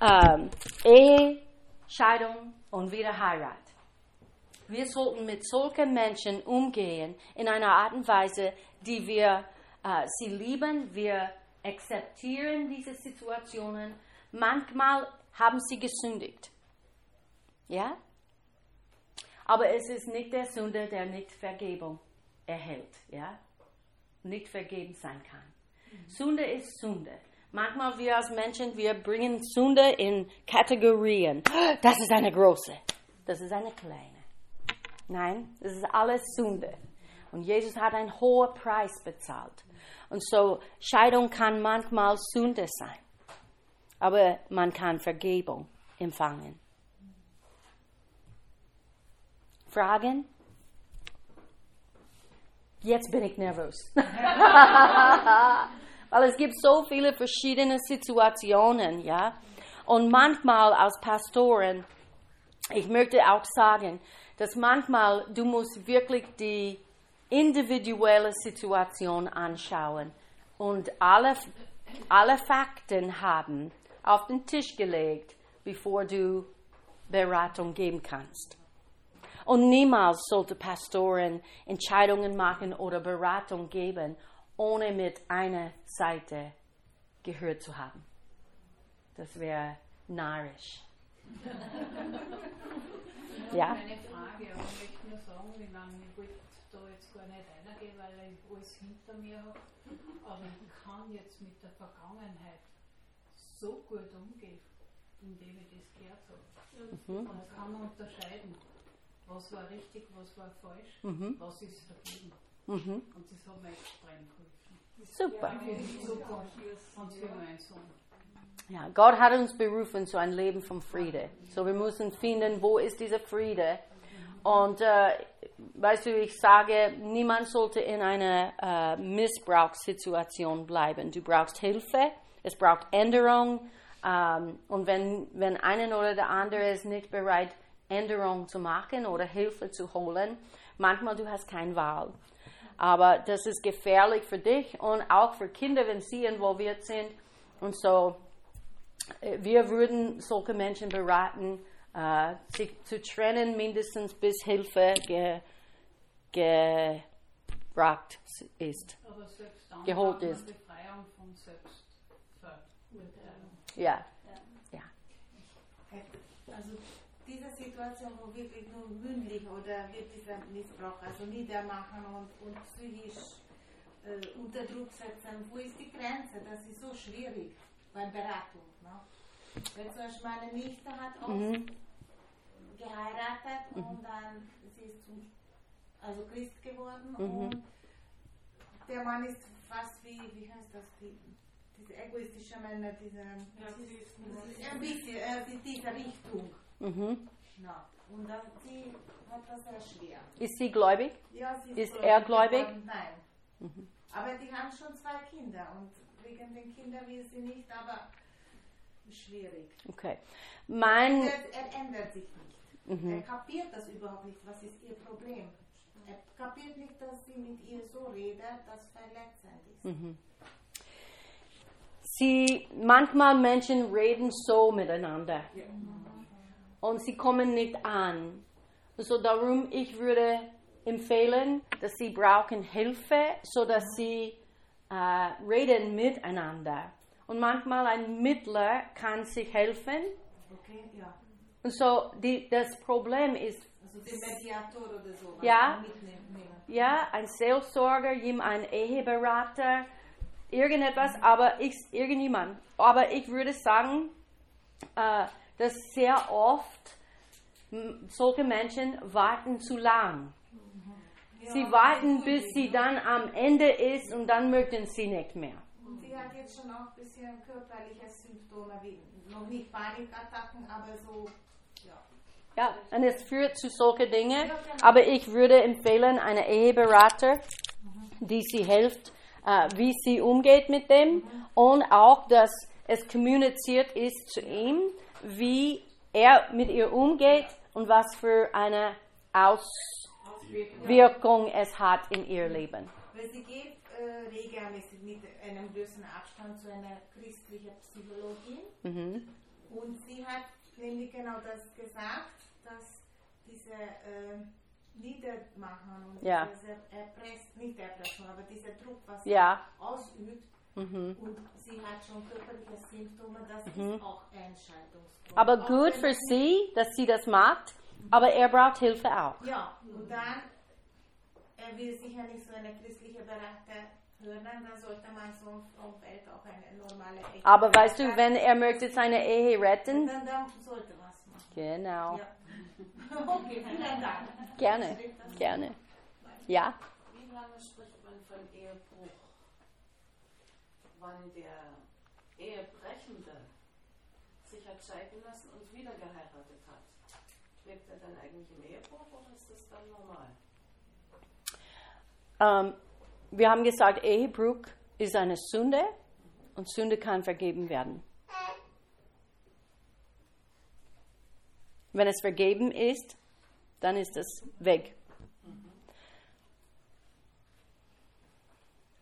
ähm, Ehe, Scheidung und Wiederheirat. Wir sollten mit solchen Menschen umgehen in einer Art und Weise, die wir äh, sie lieben. Wir akzeptieren diese Situationen. Manchmal haben sie gesündigt. Ja? Aber es ist nicht der Sünder, der nicht Vergebung erhält, ja? Nicht vergeben sein kann. Mhm. Sünde ist Sünde. Manchmal wir als Menschen, wir bringen Sünde in Kategorien. Das ist eine große, das ist eine kleine. Nein, das ist alles Sünde. Und Jesus hat einen hohen Preis bezahlt. Und so Scheidung kann manchmal Sünde sein. Aber man kann Vergebung empfangen. Fragen? Jetzt bin ich nervös. Weil es gibt so viele verschiedene Situationen, ja. Und manchmal als Pastorin, ich möchte auch sagen, dass manchmal du musst wirklich die individuelle Situation anschauen und alle, alle Fakten haben auf den Tisch gelegt, bevor du Beratung geben kannst. Und niemals sollte Pastoren Entscheidungen machen oder Beratung geben, ohne mit einer Seite gehört zu haben. Das wäre narrisch. ja? Meine Frage, aber ich möchte nur sagen, wie lange ich wollte da jetzt gar nicht reingehen, weil ich alles hinter mir habe. Aber ich kann jetzt mit der Vergangenheit so gut umgehen, indem ich das gehört habe. Mhm. Und kann man unterscheiden was war richtig, was war falsch, mhm. was ist dagegen. Mhm. Und das hat mir extrem geholfen. Super. Für die Zukunft und für meinen Sohn. Ja, Gott hat uns berufen zu einem Leben vom Friede. So wir müssen finden, wo ist dieser Friede. Und äh, weißt du, ich sage, niemand sollte in einer äh, Missbrauchssituation bleiben. Du brauchst Hilfe, es braucht Änderung. Ähm, und wenn, wenn einer oder der andere ist nicht bereit, Änderung zu machen oder Hilfe zu holen. Manchmal du hast keine Wahl. Aber das ist gefährlich für dich und auch für Kinder, wenn sie involviert sind. Und so, äh, wir würden solche Menschen beraten, äh, sich zu trennen, mindestens bis Hilfe ge, gebracht ist. Aber selbst dann geholt ist. Befreiung von Selbstverurteilung. Ja. ja. Also dieser Situation, wo wirklich nur mündlich oder wird dieser Missbrauch also niedermachen und, und psychisch äh, unter Druck setzen, wo ist die Grenze? Das ist so schwierig bei Beratung. Ne? Weil zum Beispiel meine Nichte hat auch Mhm. Geheiratet und dann sie ist zum, also Christ geworden Mhm. und der Mann ist fast wie, wie heißt das, die, diese egoistische Männer, diese, ein bisschen, äh, in dieser Richtung. Mhm. Ja. Und dann, sie hat das sehr schwer. Ist sie gläubig? Ja, sie Ist er gläubig? geworden. Nein. Aber die haben schon zwei Kinder und wegen den Kindern will sie nicht, aber schwierig. Okay. Mein, Er, er ändert sich nicht. Er kapiert das überhaupt nicht. Was ist ihr Problem? Er kapiert nicht, dass sie mit ihr so redet, dass verletzend ist. sie, manchmal Menschen reden so miteinander. Und sie kommen nicht an. So darum, ich würde empfehlen, dass sie brauchen Hilfe, so dass sie äh, reden miteinander. Und manchmal ein Mittler kann sich helfen. Okay, ja. Und so die, das Problem ist, Also den Mediator oder so. Ja. Mitnehmen. ja, ein Seelsorger, ein Eheberater, irgendetwas, aber ich, irgendjemand. Aber ich würde sagen, äh, dass sehr oft solche Menschen warten zu lang. Sie warten, bis sie dann am Ende ist und dann möchten sie nicht mehr. Und sie hat jetzt schon auch ein bisschen körperliche Symptome, wie noch nicht Panikattacken, aber so, ja. Und es führt zu solchen Dingen. Aber ich würde empfehlen, eine Eheberater, die sie hilft, äh, wie sie umgeht mit dem und auch, dass es kommuniziert ist zu ihm, wie er mit ihr umgeht und was für eine Auswirkung es hat in ihr Leben. Weil sie geht äh, regelmäßig mit einem größeren Abstand zu einer christlichen Psychologin. Mhm. Und sie hat nämlich genau das gesagt, dass diese äh, Niedermachen und Ja. diese Erpress, nicht Erpressung, aber dieser Druck, was Ja. sie ausübt, Mhm. und sie hat schon körperliche Symptome, das ist auch Entscheidungsgrund. Aber Auch gut für sie- sie, dass sie das macht, aber er braucht Hilfe auch. Ja, und dann, er will sicher nicht so eine christliche Berater hören, dann sollte man so Umfeld auch eine normale Ehe. Aber weißt du, wenn er möchte seine Ehe retten, Dann, dann sollte was machen. genau, Ja. Okay, vielen Dank. gerne, gerne. Ja, Wie lange spricht man von Ehebruch? Wann der Ehebrechende sich hat scheiden lassen und wieder geheiratet hat. Lebt er dann eigentlich im Ehebruch oder ist das dann normal? ähm, wir haben gesagt, Ehebruch ist eine Sünde und Sünde kann vergeben werden. Wenn es vergeben ist, dann ist es weg.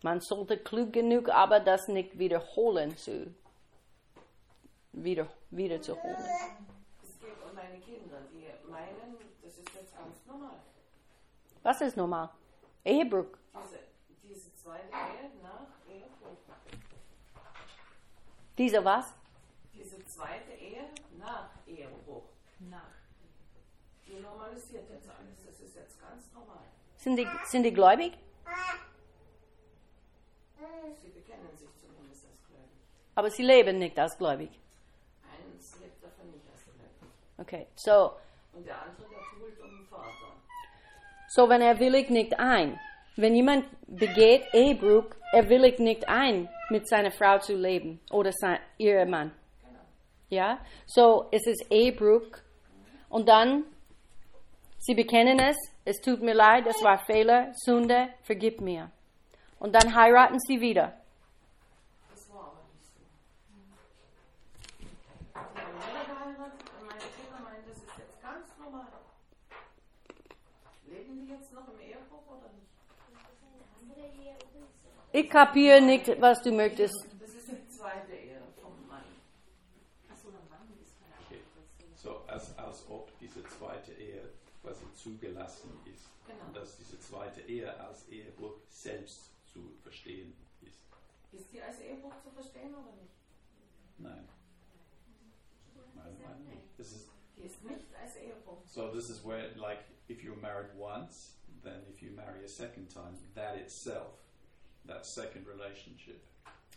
Man sollte klug genug, aber das nicht wiederholen zu wieder, wiederzuholen. Es geht um meine Kinder, die meinen, das ist jetzt ganz normal. Was ist normal? Ehebruch. Diese, diese zweite Ehe nach Ehebruch. Dieser was? Diese zweite Ehe nach Ehebruch. Nach. Die normalisiert jetzt alles. Das ist jetzt ganz normal. Sind die, sind die gläubig? Sie bekennen sich zumindest als gläubig. Aber sie leben nicht als gläubig. Eins lebt davon nicht als gläubig. Okay, so, Und der andere, der tut um den Vater. so wenn er willigt nicht ein, wenn jemand begeht Ehebruch, er willigt nicht ein, mit seiner Frau zu leben oder sein, ihr Mann. Ja, so es ist Ehebruch und dann, sie bekennen es, es tut mir leid, das war Fehler, Sünde, vergib mir. Und dann heiraten sie wieder. Das war aber nicht so. Die haben wieder geheiratet und meine Kinder meinen, das ist jetzt ganz normal. Leben die jetzt noch im Ehebruch oder nicht? Ich kapiere nicht, was du möchtest. Das ist die zweite Ehe vom Mann. Okay. So, als, als ob diese zweite Ehe quasi zugelassen ist. Genau. Und dass diese zweite Ehe als Ehebruch selbst zu verstehen ist. Ist die als Ehebruch zu verstehen oder nicht? Nein. Nach nicht. Das ist, Die ist nicht als So this is where, like, if you're married once, then if you marry a second time, that itself, that second relationship,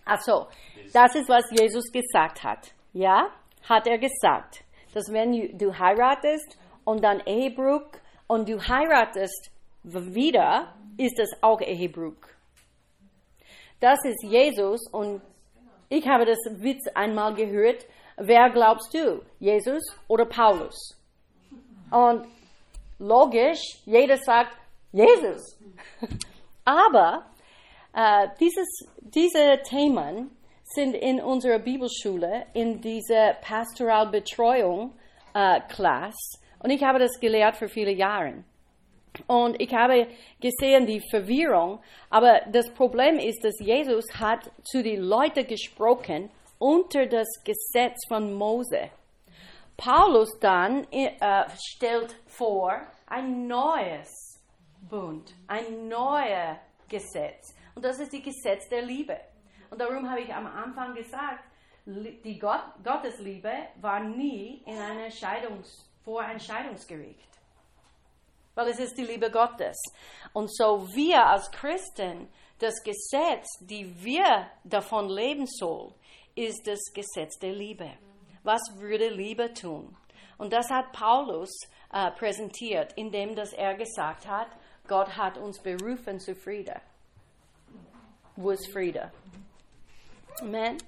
Ach so, das ist, was Jesus gesagt hat. Ja, hat er gesagt, dass wenn du- du heiratest und dann Ehebruch und du heiratest wieder, ist es auch Ehebruch. Das ist Jesus und ich habe das Witz einmal gehört. Wer glaubst du, Jesus oder Paulus? Und logisch, jeder sagt Jesus. Aber äh, dieses, diese Themen sind in unserer Bibelschule, in dieser Pastoralbetreuung äh. Und ich habe das gelehrt für viele Jahre. Und ich habe gesehen die Verwirrung, aber das Problem ist, dass Jesus hat zu den Leuten gesprochen unter das Gesetz von Mose. Paulus dann äh, stellt vor ein neues Bund, ein neues Gesetz. Und das ist das Gesetz der Liebe. Und darum habe ich am Anfang gesagt, die Gott, Gottesliebe war nie in einer Scheidungs, vor ein Scheidungsgericht. Weil es ist die Liebe Gottes. Und so wir als Christen, das Gesetz, die wir davon leben sollen, ist das Gesetz der Liebe. Was würde Liebe tun? Und das hat Paulus äh, präsentiert, indem dass er gesagt hat, Gott hat uns berufen zu Friede. Wo ist Friede? Amen.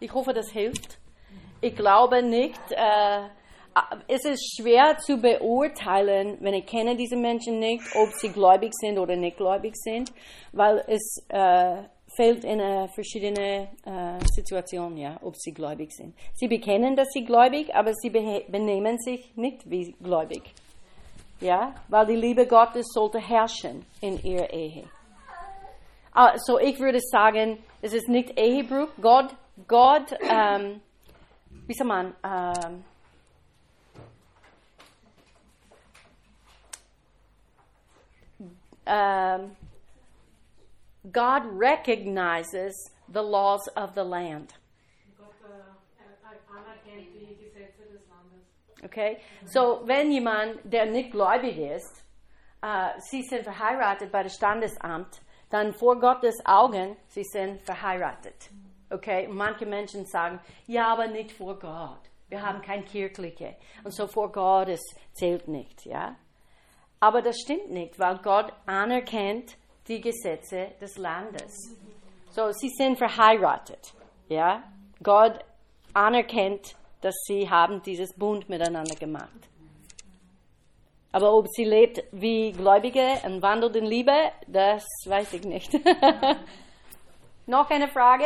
Ich hoffe, das hilft. Ich glaube nicht. Äh, es ist schwer zu beurteilen, wenn ich kenne diese Menschen nicht, ob sie gläubig sind oder nicht gläubig sind, weil es äh, fällt in eine verschiedene äh, Situation, ja, ob sie gläubig sind. Sie bekennen, dass sie gläubig, aber sie benehmen sich nicht wie gläubig, ja, weil die Liebe Gottes sollte herrschen in ihrer Ehe. Also ich würde sagen, es ist nicht Ehebruch. Gott, Gott, ähm, wie sagt man, ähm, um, God recognizes the laws of the land. Okay? So, wenn jemand, der nicht gläubig ist, äh, sie sind verheiratet bei dem Standesamt, dann vor Gottes Augen, sie sind verheiratet. Okay? Und manche Menschen sagen, ja, aber nicht vor Gott. Wir haben kein kirchliche. Und so vor Gott, es zählt nicht, ja? Aber das stimmt nicht, weil Gott anerkennt die Gesetze des Landes. So, sie sind verheiratet, ja? Gott anerkennt, dass sie haben dieses Bund miteinander gemacht. Aber ob sie lebt wie Gläubige und wandelt in Liebe, das weiß ich nicht. Noch eine Frage?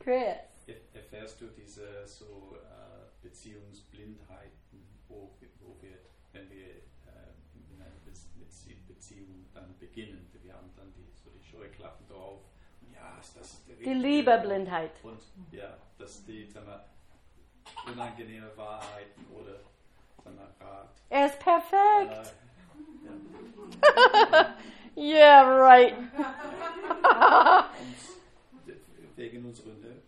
Chris. Er- Erfährst du diese so äh, Beziehungsblindheiten, wo, wo wir, wenn wir äh, in einer Bez- Bezie- Beziehung dann beginnen, wir haben dann die, so die Scheuklappen drauf und ja, das ist der Die Liebeblindheit. Und ja, dass die sag mal, unangenehme Wahrheiten oder. Er ist Äh, perfekt. ja, Yeah, right. wegen unserer Nöte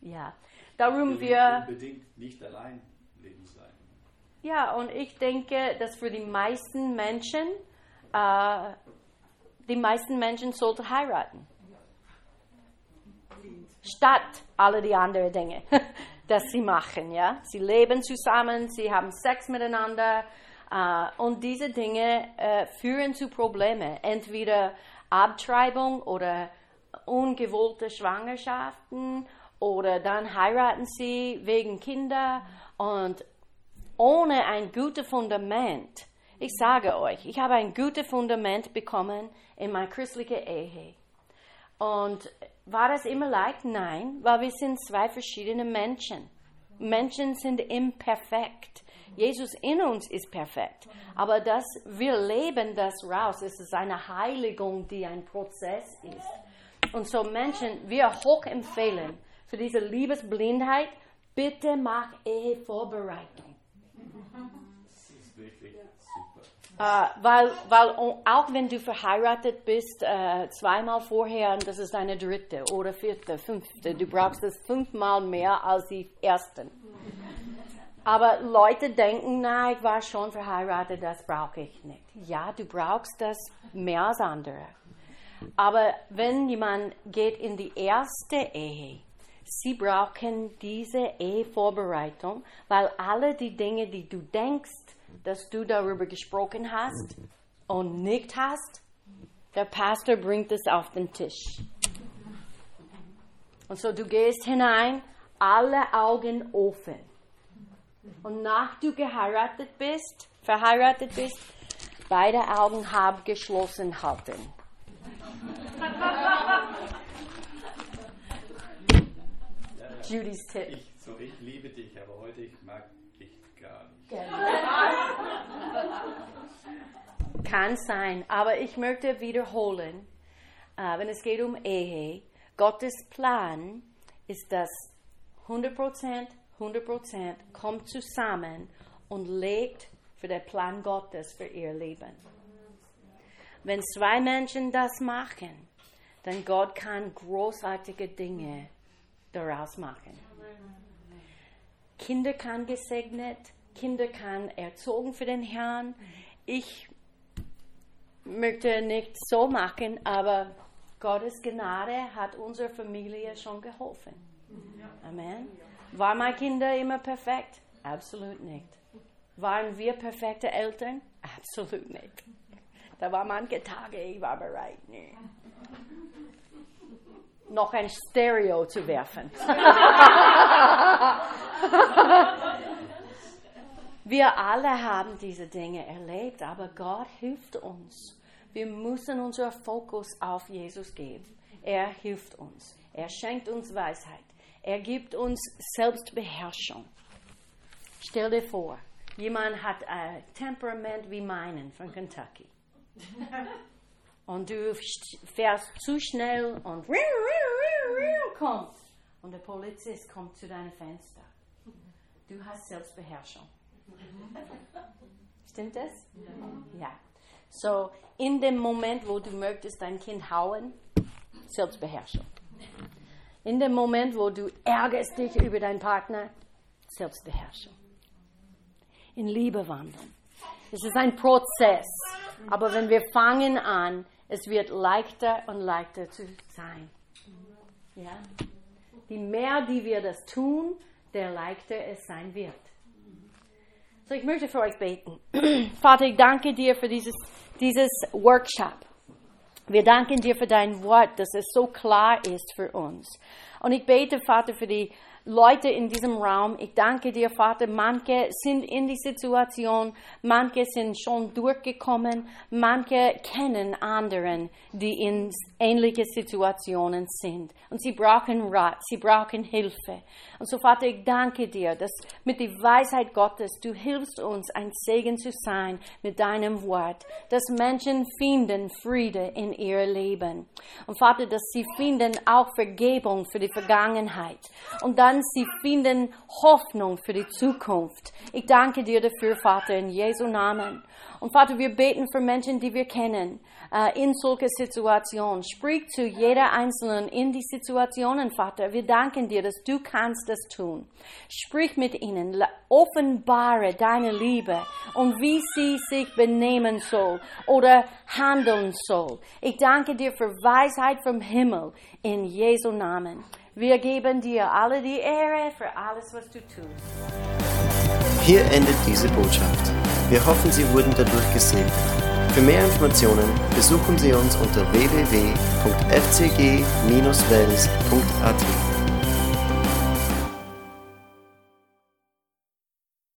ja, darum Wir wir. unbedingt nicht allein leben sein. Ja, und ich denke, dass für die meisten Menschen, äh, die meisten Menschen sollten heiraten. Statt alle die anderen Dinge, das sie machen, ja. Sie leben zusammen, sie haben Sex miteinander äh, und diese Dinge äh, führen zu Problemen. Entweder Abtreibung oder ungewollte Schwangerschaften oder dann heiraten sie wegen Kinder und ohne ein gutes Fundament. Ich sage euch, ich habe ein gutes Fundament bekommen in meiner christlichen Ehe. Und war das immer leicht? Nein, weil wir sind zwei verschiedene Menschen. Menschen sind imperfekt. Jesus in uns ist perfekt. Aber das, wir leben das raus. Es ist eine Heiligung, die ein Prozess ist. Und so Menschen, wir hoch empfehlen für diese Liebesblindheit, bitte mach Ehevorbereitung. Äh, weil, weil auch wenn du verheiratet bist, äh, zweimal vorher, das ist deine dritte oder vierte, fünfte, du brauchst es fünfmal mehr als die ersten. Aber Leute denken, na, ich war schon verheiratet, das brauche ich nicht. Ja, du brauchst das mehr als andere. Aber wenn jemand geht in die erste Ehe, sie brauchen diese Ehevorbereitung, weil alle die Dinge, die du denkst, dass du darüber gesprochen hast und nicht hast, der Pastor bringt es auf den Tisch. Und so du gehst hinein, alle Augen offen. Und nach du geheiratet bist, verheiratet bist, beide Augen halb geschlossen halten. Judy's Tipp. Ich, so, ich liebe dich, aber heute ich mag dich gar nicht. Kann sein, aber ich möchte wiederholen, äh, wenn es geht um Ehe, Gottes Plan ist, dass 100%, 100% kommt zusammen und lebt für den Plan Gottes für ihr Leben. Wenn zwei Menschen das machen, dann Gott kann großartige Dinge daraus machen. Kinder kann gesegnet, Kinder kann erzogen für den Herrn. Ich möchte nicht so machen, aber Gottes Gnade hat unserer Familie schon geholfen. Amen. War meine Kinder immer perfekt? Absolut nicht. Waren wir perfekte Eltern? Absolut nicht. Da war manche Tage, ich war bereit. Nee. Noch ein Stereo zu werfen. Wir alle haben diese Dinge erlebt, aber Gott hilft uns. Wir müssen unseren Fokus auf Jesus geben. Er hilft uns. Er schenkt uns Weisheit. Er gibt uns Selbstbeherrschung. Stell dir vor, jemand hat ein Temperament wie meinen von Kentucky. Und du fährst zu schnell und kommt. Und der Polizist kommt zu deinem Fenster. Du hast Selbstbeherrschung. Stimmt das? Ja. So, in dem Moment, wo du möchtest dein Kind hauen, Selbstbeherrschung. In dem Moment, wo du ärgerst dich über deinen Partner, Selbstbeherrschung. In Liebe wandeln. Es ist ein Prozess. Aber wenn wir fangen an, es wird leichter und leichter zu sein. Ja? Die mehr, die wir das tun, der leichter es sein wird. So, ich möchte für euch beten. Vater, ich danke dir für dieses, dieses Workshop. Wir danken dir für dein Wort, dass es so klar ist für uns. Und ich bete, Vater, für die Leute in diesem Raum. Ich danke dir, Vater. Manche sind in die Situation, manche sind schon durchgekommen, manche kennen anderen, die in ähnliche Situationen sind. Und sie brauchen Rat, sie brauchen Hilfe. Und so, Vater, ich danke dir, dass mit der Weisheit Gottes du hilfst uns, ein Segen zu sein mit deinem Wort, dass Menschen finden Friede in ihr Leben. Und Vater, dass sie finden auch Vergebung für die Vergangenheit. Und dann dann sie finden Hoffnung für die Zukunft. Ich danke dir dafür, Vater, in Jesu Namen. Und Vater, wir beten für Menschen, die wir kennen, äh, in solche Situationen. Sprich zu jeder Einzelnen in die Situationen, Vater. Wir danken dir, dass du kannst das tun. Sprich mit ihnen, offenbare deine Liebe und wie sie sich benehmen soll oder handeln soll. Ich danke dir für Weisheit vom Himmel in Jesu Namen. Wir geben dir alle die Ehre für alles, was du tust. Hier endet diese Botschaft. Wir hoffen, Sie wurden dadurch gesegnet. Für mehr Informationen besuchen Sie uns unter www.fcg-wells.at.